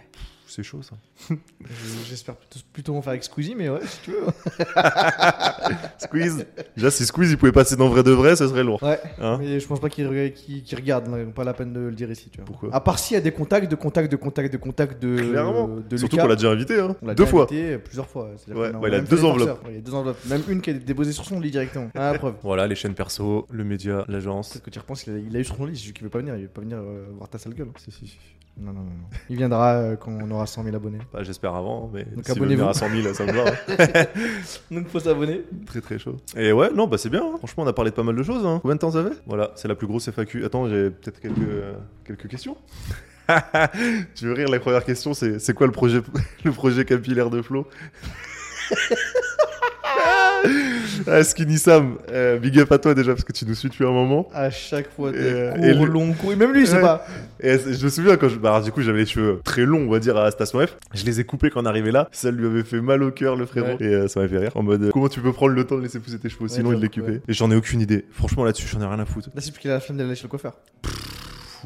C'est chaud ça. Je- J'espère plutôt, plutôt en faire avec Squeezie, mais ouais, si tu veux. [LAUGHS] Squeeze. Déjà, si Squeeze il pouvait passer dans vrai de vrai, ça serait lourd. Ouais. Hein mais je pense pas qu'il regarde, qu'il- qu'il regarde, donc pas la peine de le dire ici, tu vois. Pourquoi À part s'il y a des contacts, de contacts, de contacts, de contacts de. Clairement. De Surtout Lucas. qu'on l'a déjà invité, hein. On l'a Deux déjà fois. invité plusieurs fois. c'est-à-dire Ouais, qu'on ouais, il a même deux fait des enveloppes. farceurs. Ouais, il y a deux enveloppes. Même une qui est déposée sur son lit directement. Ah, la preuve. [LAUGHS] Voilà, les chaînes perso, le média, l'agence. Peut-être que tu y repenses, il a, il a eu sur son lit, c'est juste qu'il veut pas venir, il veut pas venir euh, voir ta sale gueule. Si, si, si. Non, non, non. Il viendra euh, quand on aura 100 000 abonnés. Bah, j'espère avant, mais Donc abonnez-vous. venir à 100 000, ça me va. hein. [LAUGHS] Donc faut s'abonner. très très chaud. Et ouais, non, bah c'est bien. hein. Franchement, on a parlé de pas mal de choses. Hein. Combien de temps ça fait? Voilà, c'est la plus grosse FAQ. Attends, j'ai peut-être quelques, euh, quelques questions. [LAUGHS] tu veux rire La première question, c'est c'est quoi le projet, [LAUGHS] le projet capillaire de Flo? Ah, Skinny Sam, euh, big up à toi déjà parce que tu nous suis depuis un moment. À chaque fois, des euh, cours et longs, cours. Et même lui, sait Ouais. pas. Et je me souviens quand je. Bah, alors, du coup, j'avais les cheveux très longs, on va dire, à Station F. Je les ai coupés quand on arrivait là. Ça lui avait fait mal au cœur, le frérot. Ouais. Et euh, ça m'a fait rire. En mode, euh, comment tu peux prendre le temps de laisser pousser tes cheveux aussi Ouais, longs et de les couper. Et j'en ai aucune idée. Franchement, là-dessus, j'en ai rien à foutre. Là, c'est parce qu'il a la flemme d'aller chez le coiffeur.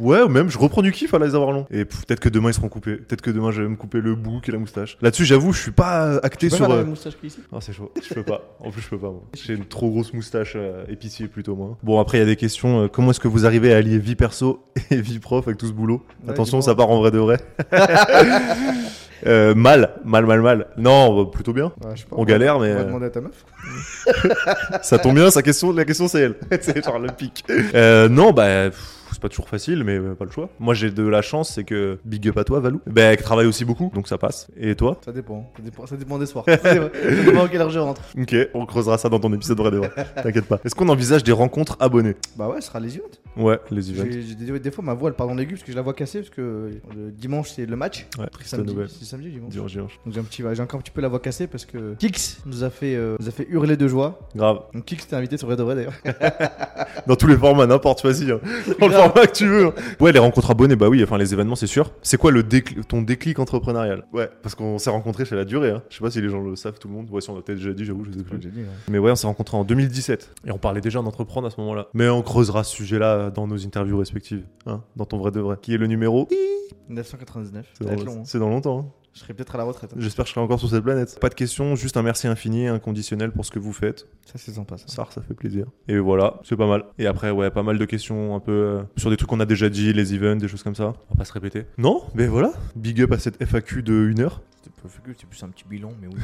Ouais, ou même, je reprends du kiff à les avoir longs. Et peut-être que demain, ils seront coupés. Peut-être que demain, je vais me couper le bouc et la moustache. Là-dessus, j'avoue, je suis pas acté Tu peux sur. la euh, même moustache qu'ici Non, c'est chaud. Je peux pas. En plus, je peux pas, moi. [LAUGHS] J'ai une trop grosse moustache euh, épicier plutôt, moi. Bon, après, il y a des questions. euh, comment est-ce que vous arrivez à allier vie perso et vie prof avec tout ce boulot? Ouais, Attention, ça part en vrai de vrai. [LAUGHS] Euh, mal, mal, mal, mal. Non, bah, plutôt bien. Ouais, je sais pas, On galère, mais, On va euh, demander à ta meuf. [LAUGHS] Ça tombe bien, sa question, la question c'est elle. c'est genre le pic. Euh, non, bah, pff, c'est pas toujours facile, mais euh, pas le choix. Moi, j'ai de la chance, c'est que big up à toi, Valou. Ben, qui travaille aussi beaucoup, donc ça passe. Et toi? Ça dépend. Ça dépend, ça dépend des soirs. [LAUGHS] ça dépend à quelle heure je rentre. Ok, on creusera ça dans ton épisode vrai de vrai. T'inquiète pas. Est-ce qu'on envisage des rencontres abonnés Bah ouais, ce sera les events. Ouais, les events. J'ai- Des, des fois, ma voix elle part dans l'aigu parce que je la vois cassée parce que euh, le dimanche c'est le match. Ouais, triste Samedi, nouvelle. c'est samedi dimanche. Dimanche, dimanche. Donc j'ai un petit, j'ai encore un petit peu la voix cassée parce que Kix nous a fait, euh, nous a fait hurler de joie. Grave. Donc Kix t'es invité sur Vrai de Vrai d'ailleurs. Dans tous les formats, n'importe, vas-y. hein. [LAUGHS] Le format que tu veux. hein. Ouais, les rencontres abonnés, bah oui, enfin les événements, c'est sûr. C'est quoi le décl- ton déclic entrepreneurial? Ouais, parce qu'on s'est rencontrés chez la durée. Hein. Je sais pas si les gens le savent, tout le monde. Ouais, si on l'a peut-être déjà dit, j'avoue, je sais plus. Mais ouais, on s'est rencontrés en 2017. Et on parlait déjà d'entreprendre à ce moment-là. Mais on creusera ce sujet-là dans nos interviews respectives. Hein, dans ton vrai de vrai. Qui est le numéro? 999. C'est Ça va être dans, long. hein. c'est dans longtemps. Je serai peut-être à la retraite. hein. J'espère que je serai encore sur cette planète. Pas de questions, juste un merci infini, inconditionnel pour ce que vous faites. Ça c'est sympa ça. Ça, ça fait plaisir. Et voilà, c'est pas mal. Et après, ouais, pas mal de questions un peu euh, sur des trucs qu'on a déjà dit, les events, des choses comme ça. On va pas se répéter. Non, mais voilà. Big up à cette FAQ de 1 heure. C'était pas c'est plus un petit bilan, mais oui.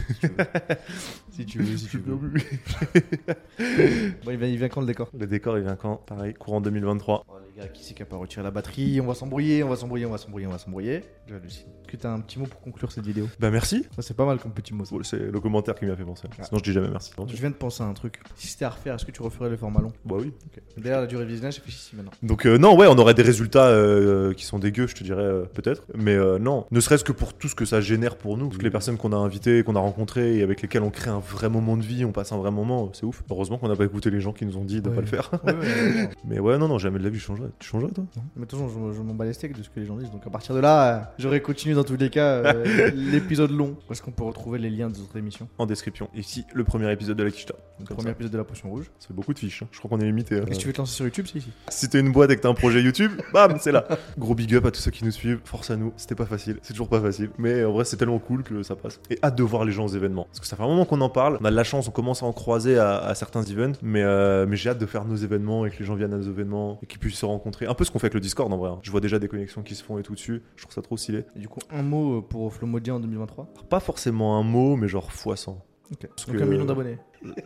Si tu veux, [LAUGHS] si tu veux. si tu veux. [LAUGHS] Bon, il vient, il vient quand le décor? Le décor, il vient quand? Pareil, courant 2023. Oh, les gars, qui c'est qui a pas retiré la batterie? On va s'embrouiller, on va s'embrouiller, on va s'embrouiller, on va s'embrouiller. J'hallucine. Est-ce que t'as un petit mot pour conclure cette vidéo? Bah merci. Ça c'est pas mal comme petit mot. Bon, c'est le commentaire qui m'a fait penser. Ah. Sinon, je dis jamais merci. Je viens de penser à un truc. Si c'était à refaire, est-ce que tu referais le format long? Bah oui. D'ailleurs, la durée de visionnage, réfléchis maintenant. Donc euh, non, ouais, on aurait des résultats euh, qui sont dégueux, je te dirais euh, peut-être. Mais non, ne serait-ce que pour tout ce que ça génère pour nous, toutes les personnes qu'on a invitées, qu'on a rencontrées et avec lesquelles on crée un vrai moment de vie, on passe un vrai moment, c'est ouf. Heureusement qu'on n'a pas écouté les gens qui nous ont dit de Ouais. pas le faire. Ouais, ouais. [LAUGHS] Mais ouais, non, non, jamais de la vie, je changerais. Tu changerais toi? Mais de toute façon, je, je m'en bats les steaks de ce que les gens disent. Donc à partir de là, euh, j'aurais continué dans tous les cas euh, [LAUGHS] l'épisode long. Où est-ce qu'on peut retrouver les liens des autres émissions En description. Ici, le premier épisode de la Kishta. Le premier ça. épisode de la potion rouge. Ça fait beaucoup de fiches. hein. Je crois qu'on est limité. euh. Qu'est-ce que tu veux te lancer sur YouTube, c'est ici Si t'es une boîte et que t'as un projet YouTube, bam, c'est là. Gros big up à tous ceux qui nous suivent. Force à nous. C'était pas facile. C'est toujours pas facile. Mais en vrai, c'est tellement cool que ça passe. Et hâte de voir les gens aux événements. Parce que ça fait un moment qu'on en parle. On a de la chance, on commence à en croiser à, à certains events. Mais, euh, mais j'ai hâte de faire nos événements et que les gens viennent à nos événements et qu'ils puissent se rencontrer. Un peu ce qu'on fait avec le Discord en vrai. hein. Je vois déjà des connexions qui se font et tout dessus. Je trouve ça trop stylé. Et du coup, un mot euh, pour Flomodia en 2023 Pas forcément un mot, mais genre fois 100. Ok. Parce Donc que- un million d'abonnés.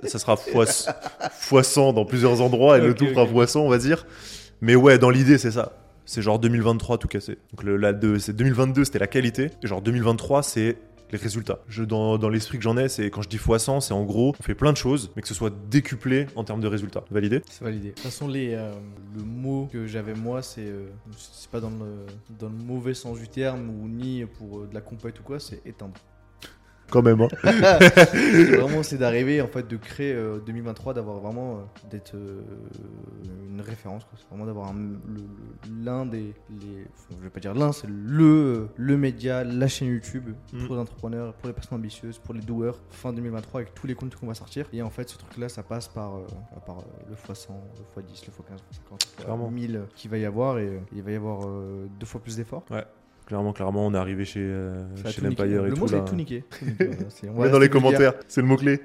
ça sera fois, [LAUGHS] fois 100 dans plusieurs endroits et le tout fera ok. fois 100 on va dire mais ouais dans l'idée c'est ça c'est genre 2023 tout cassé donc le, la deux- c'est 2022 c'était la qualité et genre 2023 c'est les résultats. Je, dans dans l'esprit que j'en ai, c'est quand je dis fois 100, c'est en gros, on fait plein de choses, mais que ce soit décuplé en termes de résultats. Validé C'est validé. De toute façon, les, euh, le mot que j'avais moi, c'est euh, c'est pas dans le, dans le mauvais sens du terme ou ni pour euh, de la compète ou quoi, c'est éteindre. Quand même, hein. C'est [LAUGHS] vraiment, c'est d'arriver en fait de créer euh, 2023, d'avoir vraiment euh, d'être euh, une référence. C'est vraiment d'avoir l'un des, les, enfin, je vais pas dire l'un, c'est le euh, le média, la chaîne YouTube Mm. pour les entrepreneurs, pour les personnes ambitieuses, pour les doueurs. Fin 2023 avec tous les contenus qu'on va sortir. Et en fait, ce truc-là, ça passe par euh, par euh, le x100, le x10, le x15, le x50, le Clairement. x1000 qu'il va y avoir et euh, il va y avoir euh, deux fois plus d'efforts. Clairement, clairement, on est arrivé chez, euh, chez l'Empire et Le tout. mot, c'est tout niquer. Tout niquer, voilà. C'est- on va Mets dans les commentaires, c'est le mot-clé.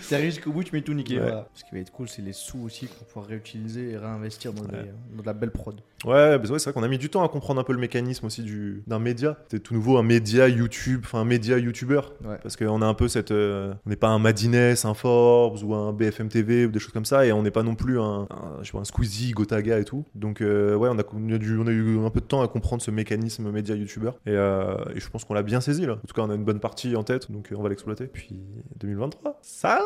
Si arrives [LAUGHS] jusqu'au bout, tu mets tout niqué. Ouais. Voilà. Ce qui va être cool, c'est les sous aussi qu'on pouvoir réutiliser et réinvestir dans, des- dans de la belle prod. Ouais, bah ouais, c'est vrai qu'on a mis du temps à comprendre un peu le mécanisme aussi du d'un média. C'est tout nouveau un média YouTube, enfin un média YouTuber. Ouais. Parce qu'on a un peu cette, euh, on n'est pas un Madines, un Forbes ou un BFM TV ou des choses comme ça, et on n'est pas non plus un, un, je sais pas, un Squeezie, Gotaga et tout. Donc euh, ouais, on a, on a dû- on a eu un peu de temps à comprendre ce mécanisme média YouTuber, et, euh, et je pense qu'on l'a bien saisi là. En tout cas, on a une bonne partie en tête, donc euh, on va l'exploiter. Puis 2023, sale.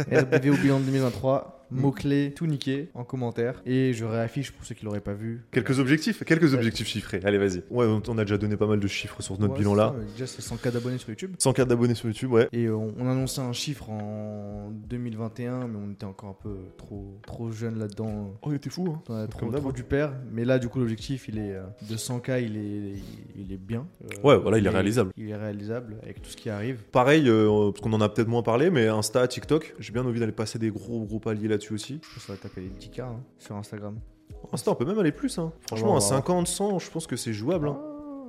RBV au bilan de 2023, mots-clés, tout niqué en commentaire. Et je réaffiche pour ceux qui l'auraient pas vu. Quelques objectifs, quelques objectifs chiffrés. Allez, vas-y. Ouais, on on a déjà donné pas mal de chiffres sur notre Ouais, bilan c'est là. ça, mais Déjà, c'est 100K d'abonnés sur YouTube. 104 d'abonnés sur YouTube, ouais. Et euh, on, on annonçait un chiffre en 2021, mais on était encore un peu trop, trop jeune là-dedans. Oh, il était fou, hein. Trop, Comme d'hab, trop du père. Mais là, du coup, l'objectif, il est euh, de 100K, il est, il est bien. Euh, Ouais, voilà, il est réalisable. Il est réalisable avec tout ce qui arrive. Pareil, euh, parce qu'on en a peut-être moins parlé, mais Insta, TikTok, j'ai bien envie d'aller passer des gros gros paliers là-dessus aussi. Je pense que ça va taper les 10K hein, sur Instagram. Insta, on peut même aller plus, hein. Franchement, à voir. 50, 100, je pense que c'est jouable. hein.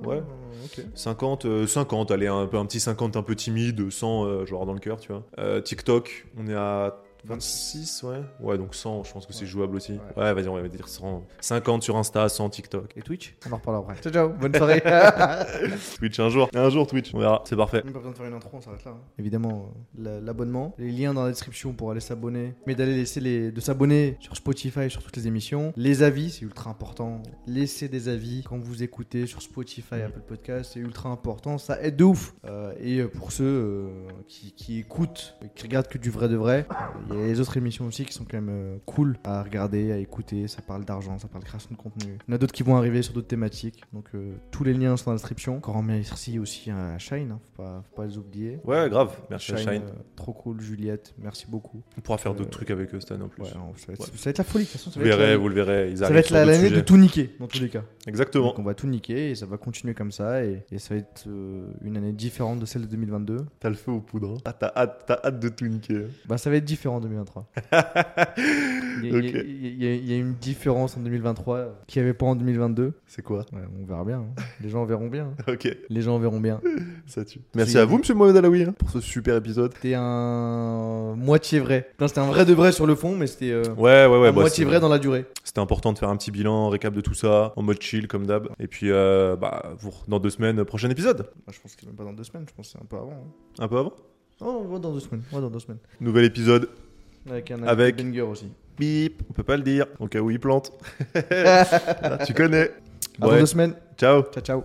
Ouais. Ah, ok. 50, euh, 50, allez, un, peu, un petit 50 un peu timide, 100, euh, genre dans le cœur, tu vois. Euh, TikTok, on est à 26, ouais. Ouais, donc 100, je pense que c'est jouable aussi. Ouais. Ouais, vas-y, on va dire 100. 50 sur Insta, 100 TikTok. Et Twitch On en reparlera après. Ciao, ciao. Bonne soirée. [LAUGHS] Twitch un jour. Un jour Twitch, on verra. C'est parfait. Même pas besoin de faire une intro, on s'arrête là. hein. Évidemment, euh, la- l'abonnement, les liens dans la description pour aller s'abonner, mais d'aller laisser les, de s'abonner sur Spotify sur toutes les émissions. Les avis, c'est ultra important. Laissez des avis quand vous écoutez sur Spotify, Apple Podcast, c'est ultra important. Ça aide de ouf. Euh, et euh, pour ceux euh, qui, qui écoutent, et qui regardent que du vrai de vrai, il y a les autres émissions aussi qui sont quand même euh, cool à regarder, à écouter. Ça parle d'argent, ça parle de création de contenu. Il y en a d'autres qui vont arriver sur d'autres thématiques. Donc euh, tous les liens sont dans la description. Encore merci aussi à Shine, hein, faut, pas, faut pas les oublier. Ouais, grave. Merci à Shine. euh, trop cool, Juliette, merci beaucoup. On pourra faire d'autres trucs avec eux cette année en plus. Ouais, non, ça, va être, Ouais. ça va être la folie, de toute façon. Ça Vous va être verrez, la- vous le verrez. Ils ça va être l'année de tout niquer, dans tous les cas. Exactement. Donc on va tout niquer et ça va continuer comme ça. Et, et ça va être euh, une année différente de celle de 2022. T'as le feu aux poudres. hein. Ah, t'as hâte, t'as hâte de tout niquer. Bah ça va être différent en 2023. [LAUGHS] Il y, a- il y a- Ok. il y a- il y a une différence en 2023 qu'il n'y avait pas en 2022. C'est quoi? Ouais, on verra bien. hein. Les gens verront bien. hein. [LAUGHS] Ok, Les gens verront bien. [LAUGHS] ça tue. Merci à vous, monsieur Mohamed Alaoui, hein, pour ce super épisode. C'était un moitié vrai. C'était un vrai de vrai sur le fond, mais c'était euh, Ouais, ouais, ouais. un bah, moitié vrai dans la durée. C'était important de faire un petit bilan, récap de tout ça, en mode chill comme d'hab. Et puis, euh, bah, dans deux semaines, prochain épisode. Bah, je pense que c'est même pas dans deux semaines, je pense que c'est un peu avant. hein. Un peu avant? Oh, on va dans deux semaines. On va dans deux semaines. Nouvel épisode. Avec un Avec- banger aussi. Bip, on peut pas le dire, au cas où il plante. [LAUGHS] [LAUGHS] Tu connais. À dans Ouais, deux semaines. ciao. Ciao, ciao.